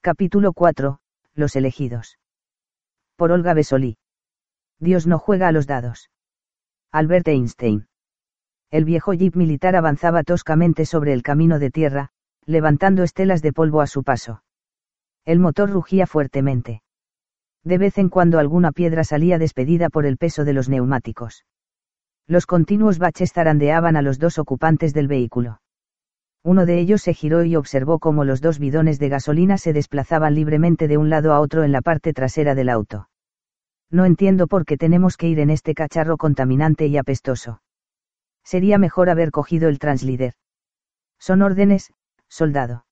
Capítulo 4. Los elegidos. Por Olga Besolí. Dios no juega a los dados. Albert Einstein. El viejo jeep militar avanzaba toscamente sobre el camino de tierra, levantando estelas de polvo a su paso. El motor rugía fuertemente. De vez en cuando alguna piedra salía despedida por el peso de los neumáticos. Los continuos baches zarandeaban a los dos ocupantes del vehículo. Uno de ellos se giró y observó cómo los dos bidones de gasolina se desplazaban libremente de un lado a otro en la parte trasera del auto. No entiendo por qué tenemos que ir en este cacharro contaminante y apestoso. Sería mejor haber cogido el translíder. Son órdenes, soldado.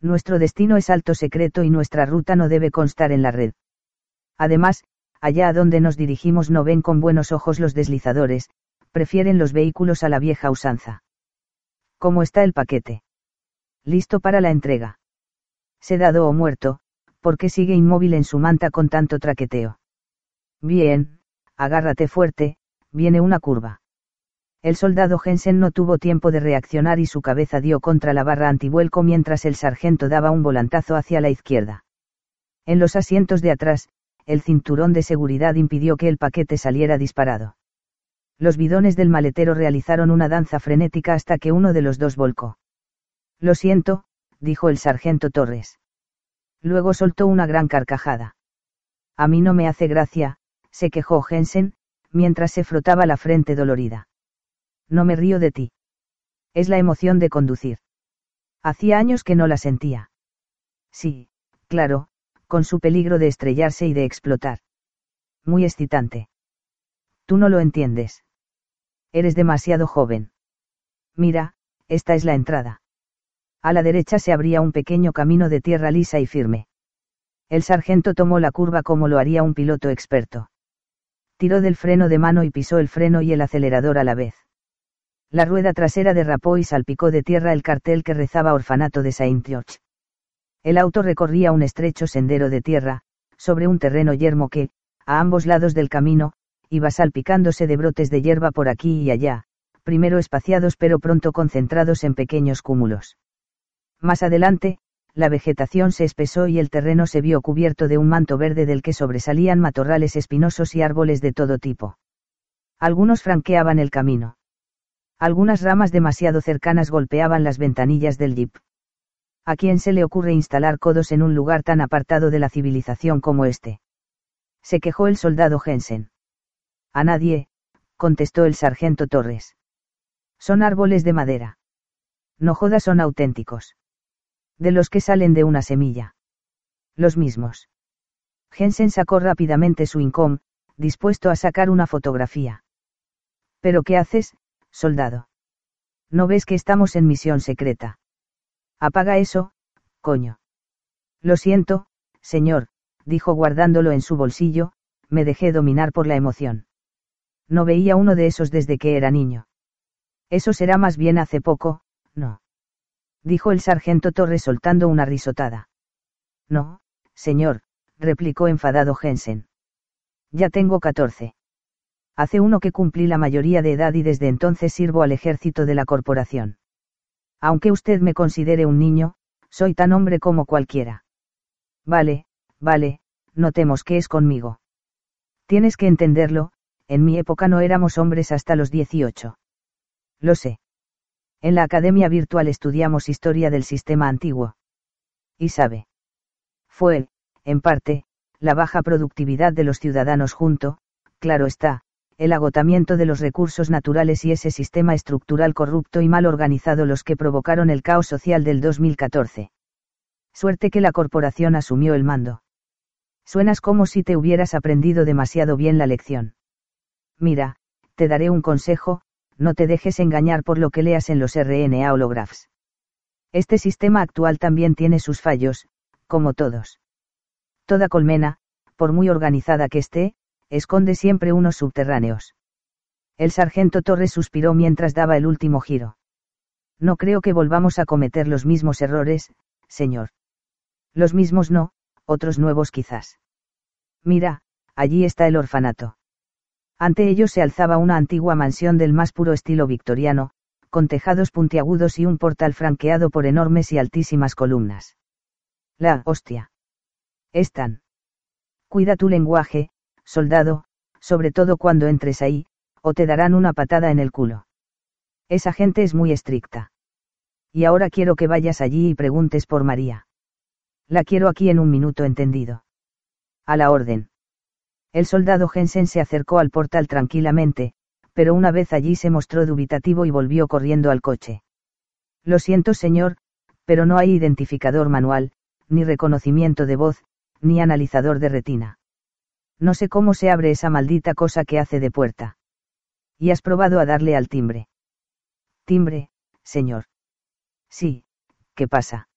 Nuestro destino es alto secreto y nuestra ruta no debe constar en la red. Además, allá a donde nos dirigimos no ven con buenos ojos los deslizadores, prefieren los vehículos a la vieja usanza. ¿Cómo está el paquete? Listo para la entrega. Sedado o muerto, ¿por qué sigue inmóvil en su manta con tanto traqueteo? Bien, agárrate fuerte, viene una curva. El soldado Jensen no tuvo tiempo de reaccionar y su cabeza dio contra la barra antivuelco mientras el sargento daba un volantazo hacia la izquierda. En los asientos de atrás, el cinturón de seguridad impidió que el paquete saliera disparado. Los bidones del maletero realizaron una danza frenética hasta que uno de los dos volcó. Lo siento, dijo el sargento Torres. Luego soltó una gran carcajada. A mí no me hace gracia, se quejó Jensen, mientras se frotaba la frente dolorida. No me río de ti. Es la emoción de conducir. Hacía años que no la sentía. Sí, claro, con su peligro de estrellarse y de explotar. Muy excitante. Tú no lo entiendes. Eres demasiado joven. Mira, esta es la entrada. A la derecha se abría un pequeño camino de tierra lisa y firme. El sargento tomó la curva como lo haría un piloto experto. Tiró del freno de mano y pisó el freno y el acelerador a la vez. La rueda trasera derrapó y salpicó de tierra el cartel que rezaba Orfanato de Saint George. El auto recorría un estrecho sendero de tierra, sobre un terreno yermo que, a ambos lados del camino, iba salpicándose de brotes de hierba por aquí y allá, primero espaciados pero pronto concentrados en pequeños cúmulos. Más adelante, la vegetación se espesó y el terreno se vio cubierto de un manto verde del que sobresalían matorrales espinosos y árboles de todo tipo. Algunos franqueaban el camino. Algunas ramas demasiado cercanas golpeaban las ventanillas del jeep. ¿A quién se le ocurre instalar codos en un lugar tan apartado de la civilización como este? Se quejó el soldado Jensen. A nadie, contestó el sargento Torres. Son árboles de madera. No jodas son auténticos. De los que salen de una semilla. Los mismos. Jensen sacó rápidamente su incom, dispuesto a sacar una fotografía. ¿Pero qué haces, soldado? ¿No ves que estamos en misión secreta? Apaga eso, coño. Lo siento, señor, dijo guardándolo en su bolsillo, me dejé dominar por la emoción. No veía uno de esos desde que era niño. Eso será más bien hace poco, no. Dijo el sargento Torres soltando una risotada. No, señor, replicó enfadado Jensen. Ya tengo catorce. Hace uno que cumplí la mayoría de edad y desde entonces sirvo al ejército de la corporación. Aunque usted me considere un niño, soy tan hombre como cualquiera. Vale, vale, notemos que es conmigo. Tienes que entenderlo, en mi época no éramos hombres hasta los 18. Lo sé. En la Academia Virtual estudiamos historia del sistema antiguo. Y sabe. Fue, en parte, la baja productividad de los ciudadanos junto, claro está, el agotamiento de los recursos naturales y ese sistema estructural corrupto y mal organizado los que provocaron el caos social del 2014. Suerte que la corporación asumió el mando. Suenas como si te hubieras aprendido demasiado bien la lección. Mira, te daré un consejo, no te dejes engañar por lo que leas en los RNA holographs. Este sistema actual también tiene sus fallos, como todos. Toda colmena, por muy organizada que esté, esconde siempre unos subterráneos. El sargento Torres suspiró mientras daba el último giro. No creo que volvamos a cometer los mismos errores, señor. Los mismos no, otros nuevos quizás. Mira, allí está el orfanato. Ante ellos se alzaba una antigua mansión del más puro estilo victoriano, con tejados puntiagudos y un portal franqueado por enormes y altísimas columnas. La hostia. Están. Cuida tu lenguaje, soldado, sobre todo cuando entres ahí, o te darán una patada en el culo. Esa gente es muy estricta. Y ahora quiero que vayas allí y preguntes por María. La quiero aquí en un minuto entendido. A la orden. El soldado Jensen se acercó al portal tranquilamente, pero una vez allí se mostró dubitativo y volvió corriendo al coche. Lo siento señor, pero no hay identificador manual, ni reconocimiento de voz, ni analizador de retina. No sé cómo se abre esa maldita cosa que hace de puerta. ¿Y has probado a darle al timbre? Timbre, señor. Sí, ¿qué pasa?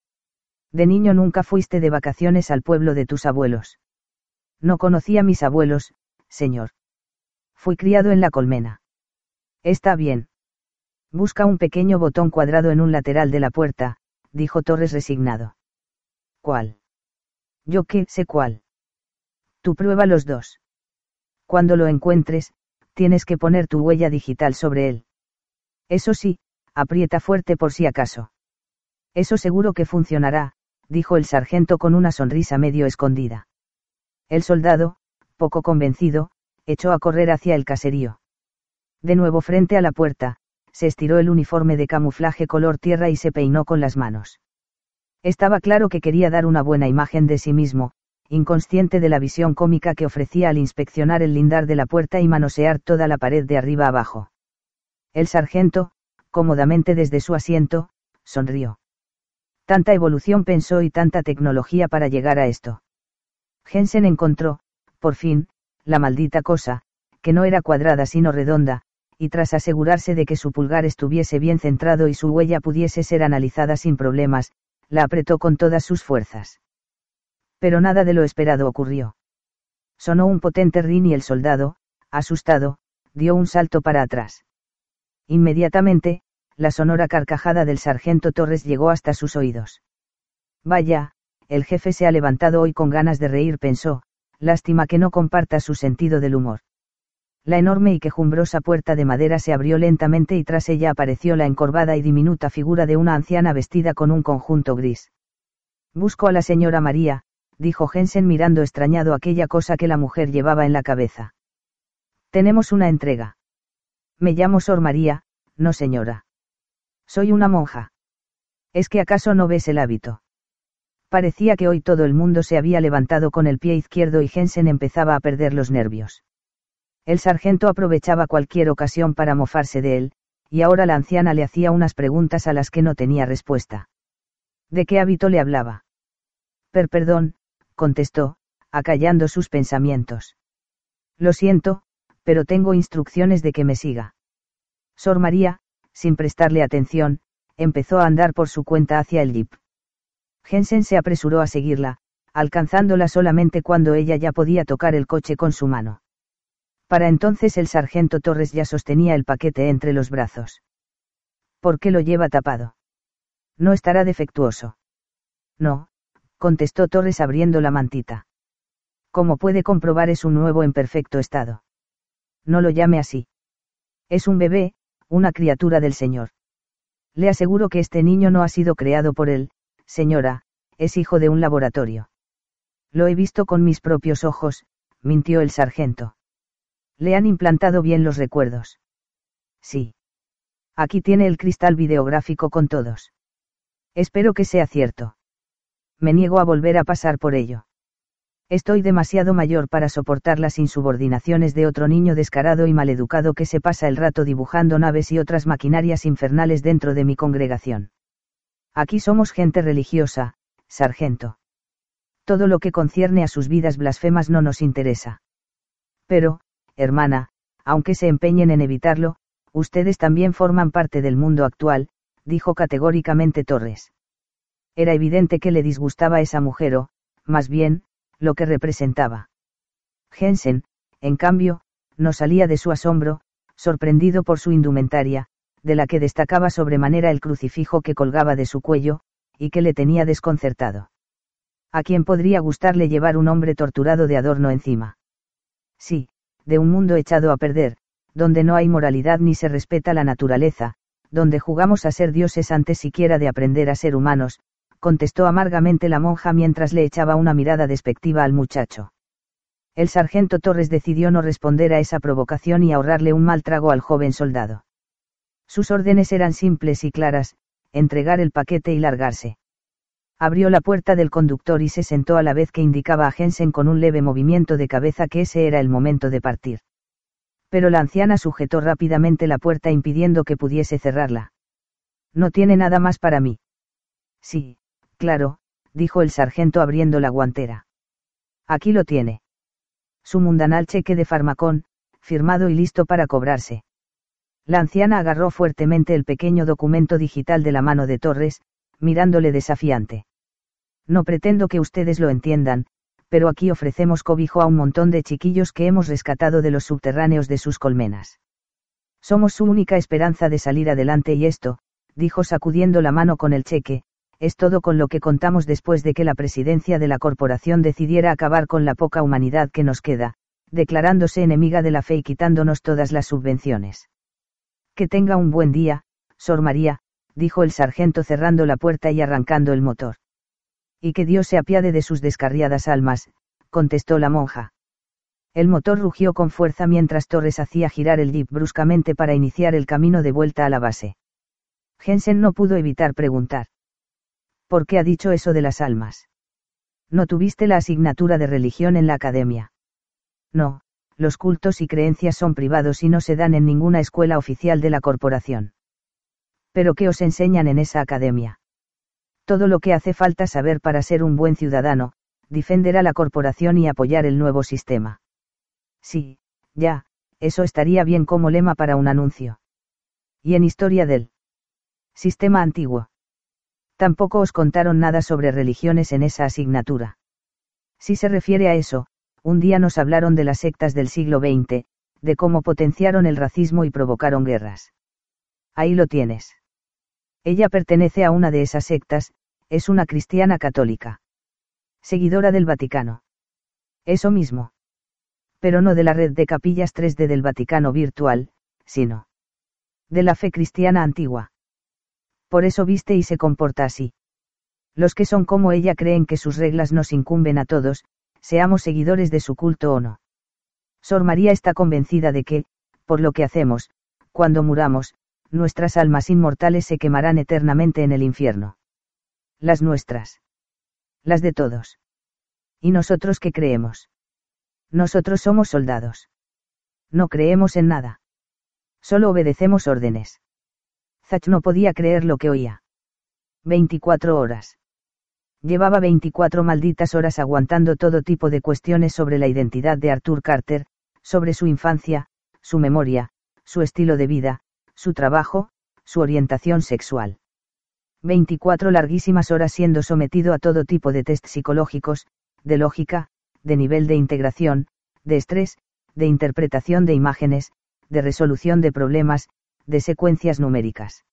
De niño nunca fuiste de vacaciones al pueblo de tus abuelos. No conocí a mis abuelos, señor. Fui criado en la colmena. Está bien. Busca un pequeño botón cuadrado en un lateral de la puerta, dijo Torres resignado. ¿Cuál? Yo qué sé cuál. Tú prueba los dos. Cuando lo encuentres, tienes que poner tu huella digital sobre él. Eso sí, aprieta fuerte por si acaso. Eso seguro que funcionará, dijo el sargento con una sonrisa medio escondida. El soldado, poco convencido, echó a correr hacia el caserío. De nuevo frente a la puerta, se estiró el uniforme de camuflaje color tierra y se peinó con las manos. Estaba claro que quería dar una buena imagen de sí mismo, inconsciente de la visión cómica que ofrecía al inspeccionar el lindar de la puerta y manosear toda la pared de arriba abajo. El sargento, cómodamente desde su asiento, sonrió. Tanta evolución pensó y tanta tecnología para llegar a esto. Jensen encontró, por fin, la maldita cosa, que no era cuadrada sino redonda, y tras asegurarse de que su pulgar estuviese bien centrado y su huella pudiese ser analizada sin problemas, la apretó con todas sus fuerzas. Pero nada de lo esperado ocurrió. Sonó un potente rin y el soldado, asustado, dio un salto para atrás. Inmediatamente, la sonora carcajada del sargento Torres llegó hasta sus oídos. Vaya, el jefe se ha levantado hoy con ganas de reír, pensó, lástima que no comparta su sentido del humor. La enorme y quejumbrosa puerta de madera se abrió lentamente y tras ella apareció la encorvada y diminuta figura de una anciana vestida con un conjunto gris. Busco a la señora María, dijo Jensen mirando extrañado aquella cosa que la mujer llevaba en la cabeza. Tenemos una entrega. Me llamo Sor María, no señora. Soy una monja. ¿Es que acaso no ves el hábito? Parecía que hoy todo el mundo se había levantado con el pie izquierdo y Jensen empezaba a perder los nervios. El sargento aprovechaba cualquier ocasión para mofarse de él, y ahora la anciana le hacía unas preguntas a las que no tenía respuesta. ¿De qué hábito le hablaba? Per perdón, contestó, acallando sus pensamientos. Lo siento, pero tengo instrucciones de que me siga. Sor María, sin prestarle atención, empezó a andar por su cuenta hacia el jeep. Jensen se apresuró a seguirla, alcanzándola solamente cuando ella ya podía tocar el coche con su mano. Para entonces el sargento Torres ya sostenía el paquete entre los brazos. ¿Por qué lo lleva tapado? No estará defectuoso. No, contestó Torres abriendo la mantita. Como puede comprobar es un nuevo en perfecto estado. No lo llame así. Es un bebé, una criatura del Señor. Le aseguro que este niño no ha sido creado por él, señora, es hijo de un laboratorio. Lo he visto con mis propios ojos, mintió el sargento. Le han implantado bien los recuerdos. Sí. Aquí tiene el cristal videográfico con todos. Espero que sea cierto. Me niego a volver a pasar por ello. Estoy demasiado mayor para soportar las insubordinaciones de otro niño descarado y maleducado que se pasa el rato dibujando naves y otras maquinarias infernales dentro de mi congregación. Aquí somos gente religiosa, sargento. Todo lo que concierne a sus vidas blasfemas no nos interesa. Pero, hermana, aunque se empeñen en evitarlo, ustedes también forman parte del mundo actual, dijo categóricamente Torres. Era evidente que le disgustaba esa mujer o, más bien, lo que representaba. Jensen, en cambio, no salía de su asombro, sorprendido por su indumentaria, de la que destacaba sobremanera el crucifijo que colgaba de su cuello, y que le tenía desconcertado. ¿A quién podría gustarle llevar un hombre torturado de adorno encima? Sí, de un mundo echado a perder, donde no hay moralidad ni se respeta la naturaleza, donde jugamos a ser dioses antes siquiera de aprender a ser humanos, contestó amargamente la monja mientras le echaba una mirada despectiva al muchacho. El sargento Torres decidió no responder a esa provocación y ahorrarle un mal trago al joven soldado. Sus órdenes eran simples y claras, entregar el paquete y largarse. Abrió la puerta del conductor y se sentó a la vez que indicaba a Jensen con un leve movimiento de cabeza que ese era el momento de partir. Pero la anciana sujetó rápidamente la puerta impidiendo que pudiese cerrarla. No tiene nada más para mí. Sí, claro, dijo el sargento abriendo la guantera. Aquí lo tiene. Su mundanal cheque de farmacón, firmado y listo para cobrarse. La anciana agarró fuertemente el pequeño documento digital de la mano de Torres, mirándole desafiante. No pretendo que ustedes lo entiendan, pero aquí ofrecemos cobijo a un montón de chiquillos que hemos rescatado de los subterráneos de sus colmenas. Somos su única esperanza de salir adelante y esto, dijo sacudiendo la mano con el cheque, es todo con lo que contamos después de que la presidencia de la corporación decidiera acabar con la poca humanidad que nos queda, declarándose enemiga de la fe y quitándonos todas las subvenciones. Que tenga un buen día, Sor María, dijo el sargento cerrando la puerta y arrancando el motor. Y que Dios se apiade de sus descarriadas almas, contestó la monja. El motor rugió con fuerza mientras Torres hacía girar el jeep bruscamente para iniciar el camino de vuelta a la base. Jensen no pudo evitar preguntar. ¿Por qué ha dicho eso de las almas? ¿No tuviste la asignatura de religión en la academia? No, los cultos y creencias son privados y no se dan en ninguna escuela oficial de la corporación. ¿Pero qué os enseñan en esa academia? Todo lo que hace falta saber para ser un buen ciudadano, defender a la corporación y apoyar el nuevo sistema. Sí, ya, eso estaría bien como lema para un anuncio. Y en historia del sistema antiguo. Tampoco os contaron nada sobre religiones en esa asignatura. Si se refiere a eso, un día nos hablaron de las sectas del siglo XX, de cómo potenciaron el racismo y provocaron guerras. Ahí lo tienes. Ella pertenece a una de esas sectas, es una cristiana católica. Seguidora del Vaticano. Eso mismo. Pero no de la red de capillas 3D del Vaticano virtual, sino de la fe cristiana antigua. Por eso viste y se comporta así. Los que son como ella creen que sus reglas nos incumben a todos, seamos seguidores de su culto o no. Sor María está convencida de que, por lo que hacemos, cuando muramos, nuestras almas inmortales se quemarán eternamente en el infierno. Las nuestras. Las de todos. ¿Y nosotros qué creemos? Nosotros somos soldados. No creemos en nada. Solo obedecemos órdenes. Zach no podía creer lo que oía. 24 horas. Llevaba 24 malditas horas aguantando todo tipo de cuestiones sobre la identidad de Arthur Carter, sobre su infancia, su memoria, su estilo de vida, su trabajo, su orientación sexual. 24 larguísimas horas siendo sometido a todo tipo de test psicológicos, de lógica, de nivel de integración, de estrés, de interpretación de imágenes, de resolución de problemas, de secuencias numéricas.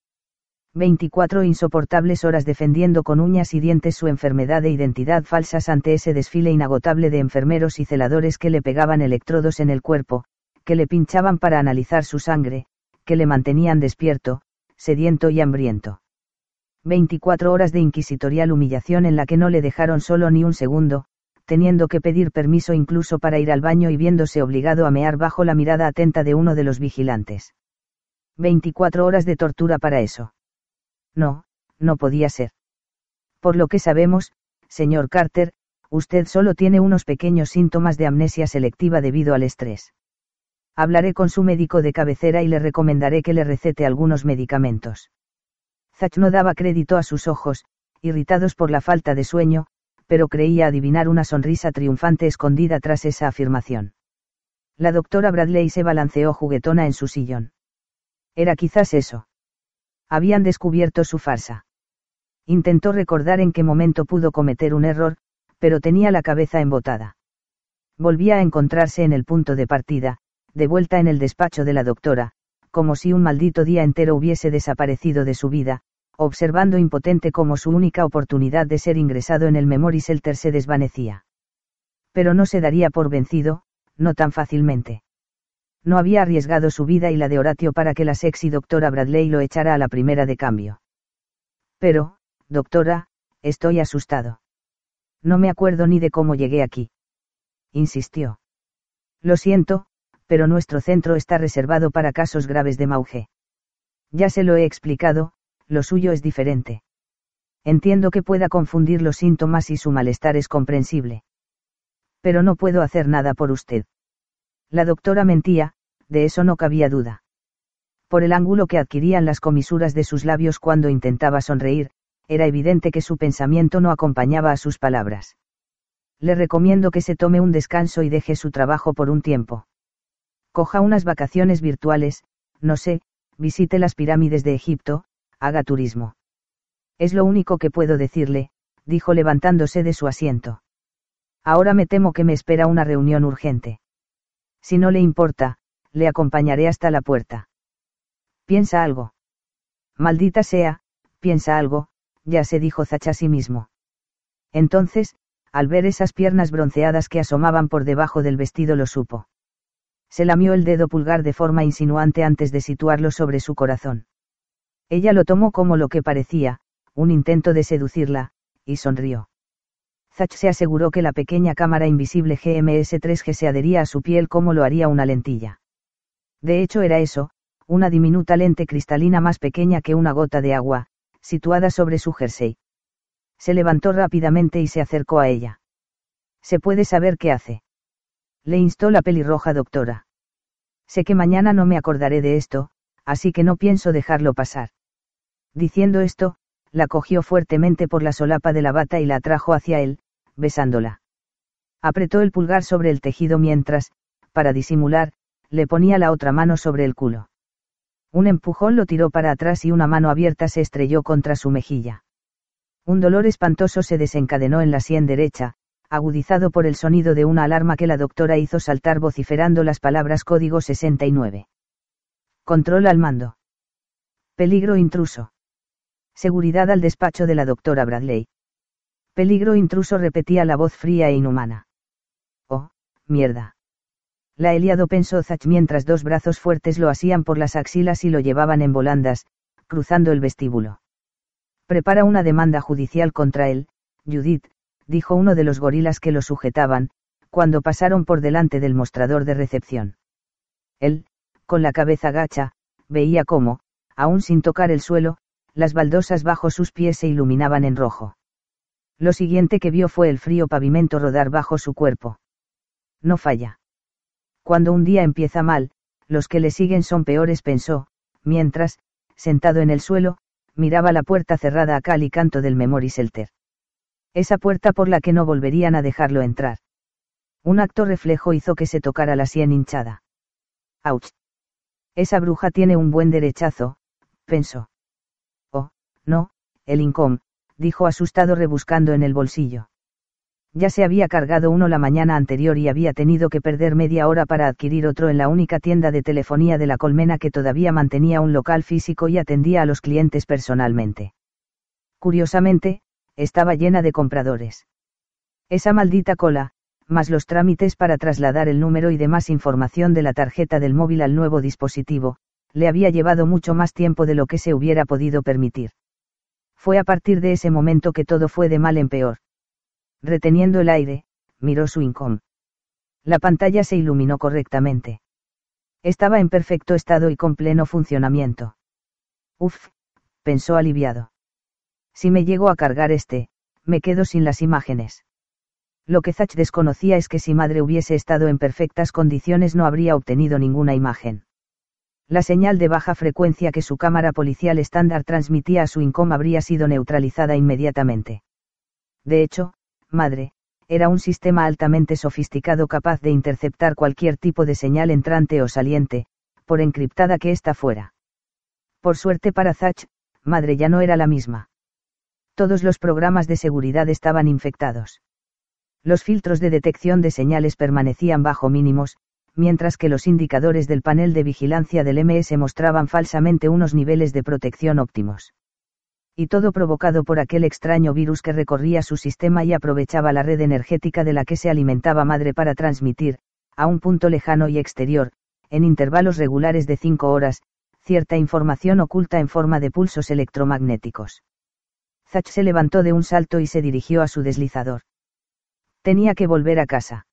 24 insoportables horas defendiendo con uñas y dientes su enfermedad de identidad falsas ante ese desfile inagotable de enfermeros y celadores que le pegaban electrodos en el cuerpo, que le pinchaban para analizar su sangre, que le mantenían despierto, sediento y hambriento. 24 horas de inquisitorial humillación en la que no le dejaron solo ni un segundo, teniendo que pedir permiso incluso para ir al baño y viéndose obligado a mear bajo la mirada atenta de uno de los vigilantes. 24 horas de tortura para eso. No, no podía ser. Por lo que sabemos, señor Carter, usted solo tiene unos pequeños síntomas de amnesia selectiva debido al estrés. Hablaré con su médico de cabecera y le recomendaré que le recete algunos medicamentos. Zach no daba crédito a sus ojos, irritados por la falta de sueño, pero creía adivinar una sonrisa triunfante escondida tras esa afirmación. La doctora Bradley se balanceó juguetona en su sillón. Era quizás eso. Habían descubierto su farsa. Intentó recordar en qué momento pudo cometer un error, pero tenía la cabeza embotada. Volvía a encontrarse en el punto de partida, de vuelta en el despacho de la doctora, como si un maldito día entero hubiese desaparecido de su vida, observando impotente como su única oportunidad de ser ingresado en el Memory Shelter se desvanecía. Pero no se daría por vencido, no tan fácilmente. No había arriesgado su vida y la de Horatio para que la sexy doctora Bradley lo echara a la primera de cambio. Pero, doctora, estoy asustado. No me acuerdo ni de cómo llegué aquí. Insistió. Lo siento, pero nuestro centro está reservado para casos graves de mauge. Ya se lo he explicado, lo suyo es diferente. Entiendo que pueda confundir los síntomas y su malestar es comprensible. Pero no puedo hacer nada por usted. La doctora mentía, de eso no cabía duda. Por el ángulo que adquirían las comisuras de sus labios cuando intentaba sonreír, era evidente que su pensamiento no acompañaba a sus palabras. Le recomiendo que se tome un descanso y deje su trabajo por un tiempo. Coja unas vacaciones virtuales, no sé, visite las pirámides de Egipto, haga turismo. Es lo único que puedo decirle, dijo levantándose de su asiento. Ahora me temo que me espera una reunión urgente. Si no le importa, le acompañaré hasta la puerta. Piensa algo. Maldita sea, piensa algo, ya se dijo Zach a sí mismo. Entonces, al ver esas piernas bronceadas que asomaban por debajo del vestido lo supo. Se lamió el dedo pulgar de forma insinuante antes de situarlo sobre su corazón. Ella lo tomó como lo que parecía, un intento de seducirla, y sonrió. Zach se aseguró que la pequeña cámara invisible GMS-3G se adhería a su piel como lo haría una lentilla. De hecho era eso, una diminuta lente cristalina más pequeña que una gota de agua, situada sobre su jersey. Se levantó rápidamente y se acercó a ella. ¿Se puede saber qué hace? Le instó la pelirroja doctora. Sé que mañana no me acordaré de esto, así que no pienso dejarlo pasar. Diciendo esto, la cogió fuertemente por la solapa de la bata y la atrajo hacia él, besándola. Apretó el pulgar sobre el tejido mientras, para disimular, le ponía la otra mano sobre el culo. Un empujón lo tiró para atrás y una mano abierta se estrelló contra su mejilla. Un dolor espantoso se desencadenó en la sien derecha, agudizado por el sonido de una alarma que la doctora hizo saltar vociferando las palabras código 69. Control al mando. Peligro intruso. Seguridad al despacho de la doctora Bradley. Peligro intruso repetía la voz fría e inhumana. Oh, mierda. La Eliado pensó Zach mientras dos brazos fuertes lo asían por las axilas y lo llevaban en volandas, cruzando el vestíbulo. Prepara una demanda judicial contra él, Judith, dijo uno de los gorilas que lo sujetaban, cuando pasaron por delante del mostrador de recepción. Él, con la cabeza gacha, veía cómo, aún sin tocar el suelo, las baldosas bajo sus pies se iluminaban en rojo. Lo siguiente que vio fue el frío pavimento rodar bajo su cuerpo. No falla. Cuando un día empieza mal, los que le siguen son peores, pensó, mientras, sentado en el suelo, miraba la puerta cerrada a cal y canto del Memory Shelter. Esa puerta por la que no volverían a dejarlo entrar. Un acto reflejo hizo que se tocara la sien hinchada. ¡Auch! Esa bruja tiene un buen derechazo, pensó. Oh, no, el incom, dijo asustado rebuscando en el bolsillo ya se había cargado uno la mañana anterior y había tenido que perder media hora para adquirir otro en la única tienda de telefonía de la colmena que todavía mantenía un local físico y atendía a los clientes personalmente. Curiosamente, estaba llena de compradores. Esa maldita cola, más los trámites para trasladar el número y demás información de la tarjeta del móvil al nuevo dispositivo, le había llevado mucho más tiempo de lo que se hubiera podido permitir. Fue a partir de ese momento que todo fue de mal en peor reteniendo el aire, miró su incom. La pantalla se iluminó correctamente. Estaba en perfecto estado y con pleno funcionamiento. Uf, pensó aliviado. Si me llego a cargar este, me quedo sin las imágenes. Lo que Zach desconocía es que si madre hubiese estado en perfectas condiciones no habría obtenido ninguna imagen. La señal de baja frecuencia que su cámara policial estándar transmitía a su incom habría sido neutralizada inmediatamente. De hecho, madre, era un sistema altamente sofisticado capaz de interceptar cualquier tipo de señal entrante o saliente, por encriptada que ésta fuera. Por suerte para Zach, madre ya no era la misma. Todos los programas de seguridad estaban infectados. Los filtros de detección de señales permanecían bajo mínimos, mientras que los indicadores del panel de vigilancia del MS mostraban falsamente unos niveles de protección óptimos. Y todo provocado por aquel extraño virus que recorría su sistema y aprovechaba la red energética de la que se alimentaba madre para transmitir, a un punto lejano y exterior, en intervalos regulares de cinco horas, cierta información oculta en forma de pulsos electromagnéticos. Zach se levantó de un salto y se dirigió a su deslizador. Tenía que volver a casa.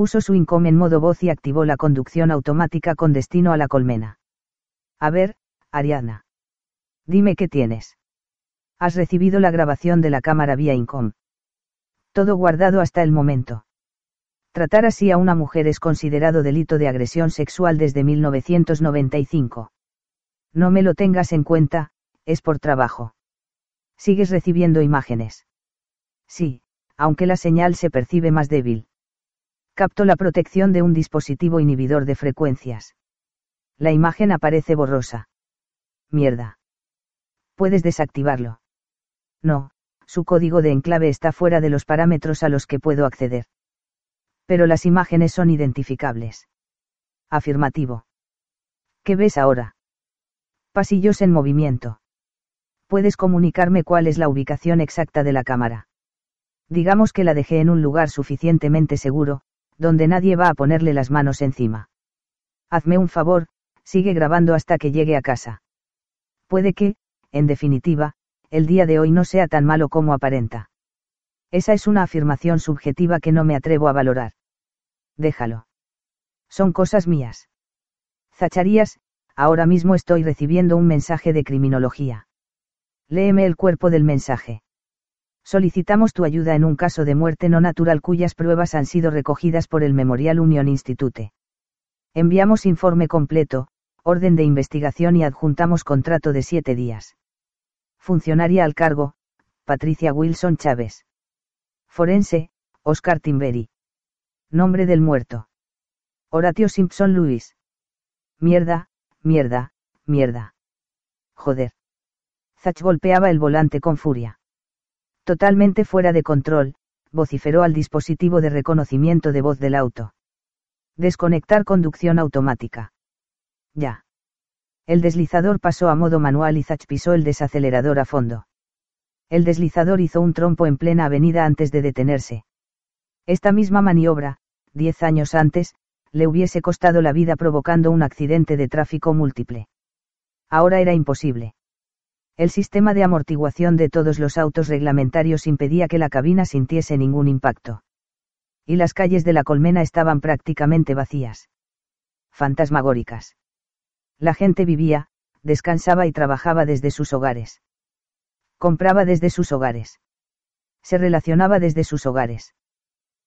Puso su income en modo voz y activó la conducción automática con destino a la colmena. A ver, Ariadna. Dime qué tienes. Has recibido la grabación de la cámara vía incom. Todo guardado hasta el momento. Tratar así a una mujer es considerado delito de agresión sexual desde 1995. No me lo tengas en cuenta, es por trabajo. ¿Sigues recibiendo imágenes? Sí, aunque la señal se percibe más débil. Capto la protección de un dispositivo inhibidor de frecuencias. La imagen aparece borrosa. Mierda. Puedes desactivarlo. No, su código de enclave está fuera de los parámetros a los que puedo acceder. Pero las imágenes son identificables. Afirmativo. ¿Qué ves ahora? Pasillos en movimiento. ¿Puedes comunicarme cuál es la ubicación exacta de la cámara? digamos que la dejé en un lugar suficientemente seguro, donde nadie va a ponerle las manos encima. Hazme un favor, sigue grabando hasta que llegue a casa. Puede que, en definitiva, el día de hoy no sea tan malo como aparenta. Esa es una afirmación subjetiva que no me atrevo a valorar. Déjalo. Son cosas mías. Zacharías, ahora mismo estoy recibiendo un mensaje de criminología. Léeme el cuerpo del mensaje. Solicitamos tu ayuda en un caso de muerte no natural cuyas pruebas han sido recogidas por el Memorial Union Institute. Enviamos informe completo, orden de investigación y adjuntamos contrato de siete días. Funcionaria al cargo, Patricia Wilson Chávez. Forense, Oscar Timberi. Nombre del muerto. Horatio Simpson Luis. Mierda, mierda, mierda. Joder. Zach golpeaba el volante con furia. Totalmente fuera de control, vociferó al dispositivo de reconocimiento de voz del auto. Desconectar conducción automática. Ya. El deslizador pasó a modo manual y Zach pisó el desacelerador a fondo. El deslizador hizo un trompo en plena avenida antes de detenerse. Esta misma maniobra, diez años antes, le hubiese costado la vida provocando un accidente de tráfico múltiple. Ahora era imposible. El sistema de amortiguación de todos los autos reglamentarios impedía que la cabina sintiese ningún impacto. Y las calles de la colmena estaban prácticamente vacías. Fantasmagóricas. La gente vivía, descansaba y trabajaba desde sus hogares. Compraba desde sus hogares. Se relacionaba desde sus hogares.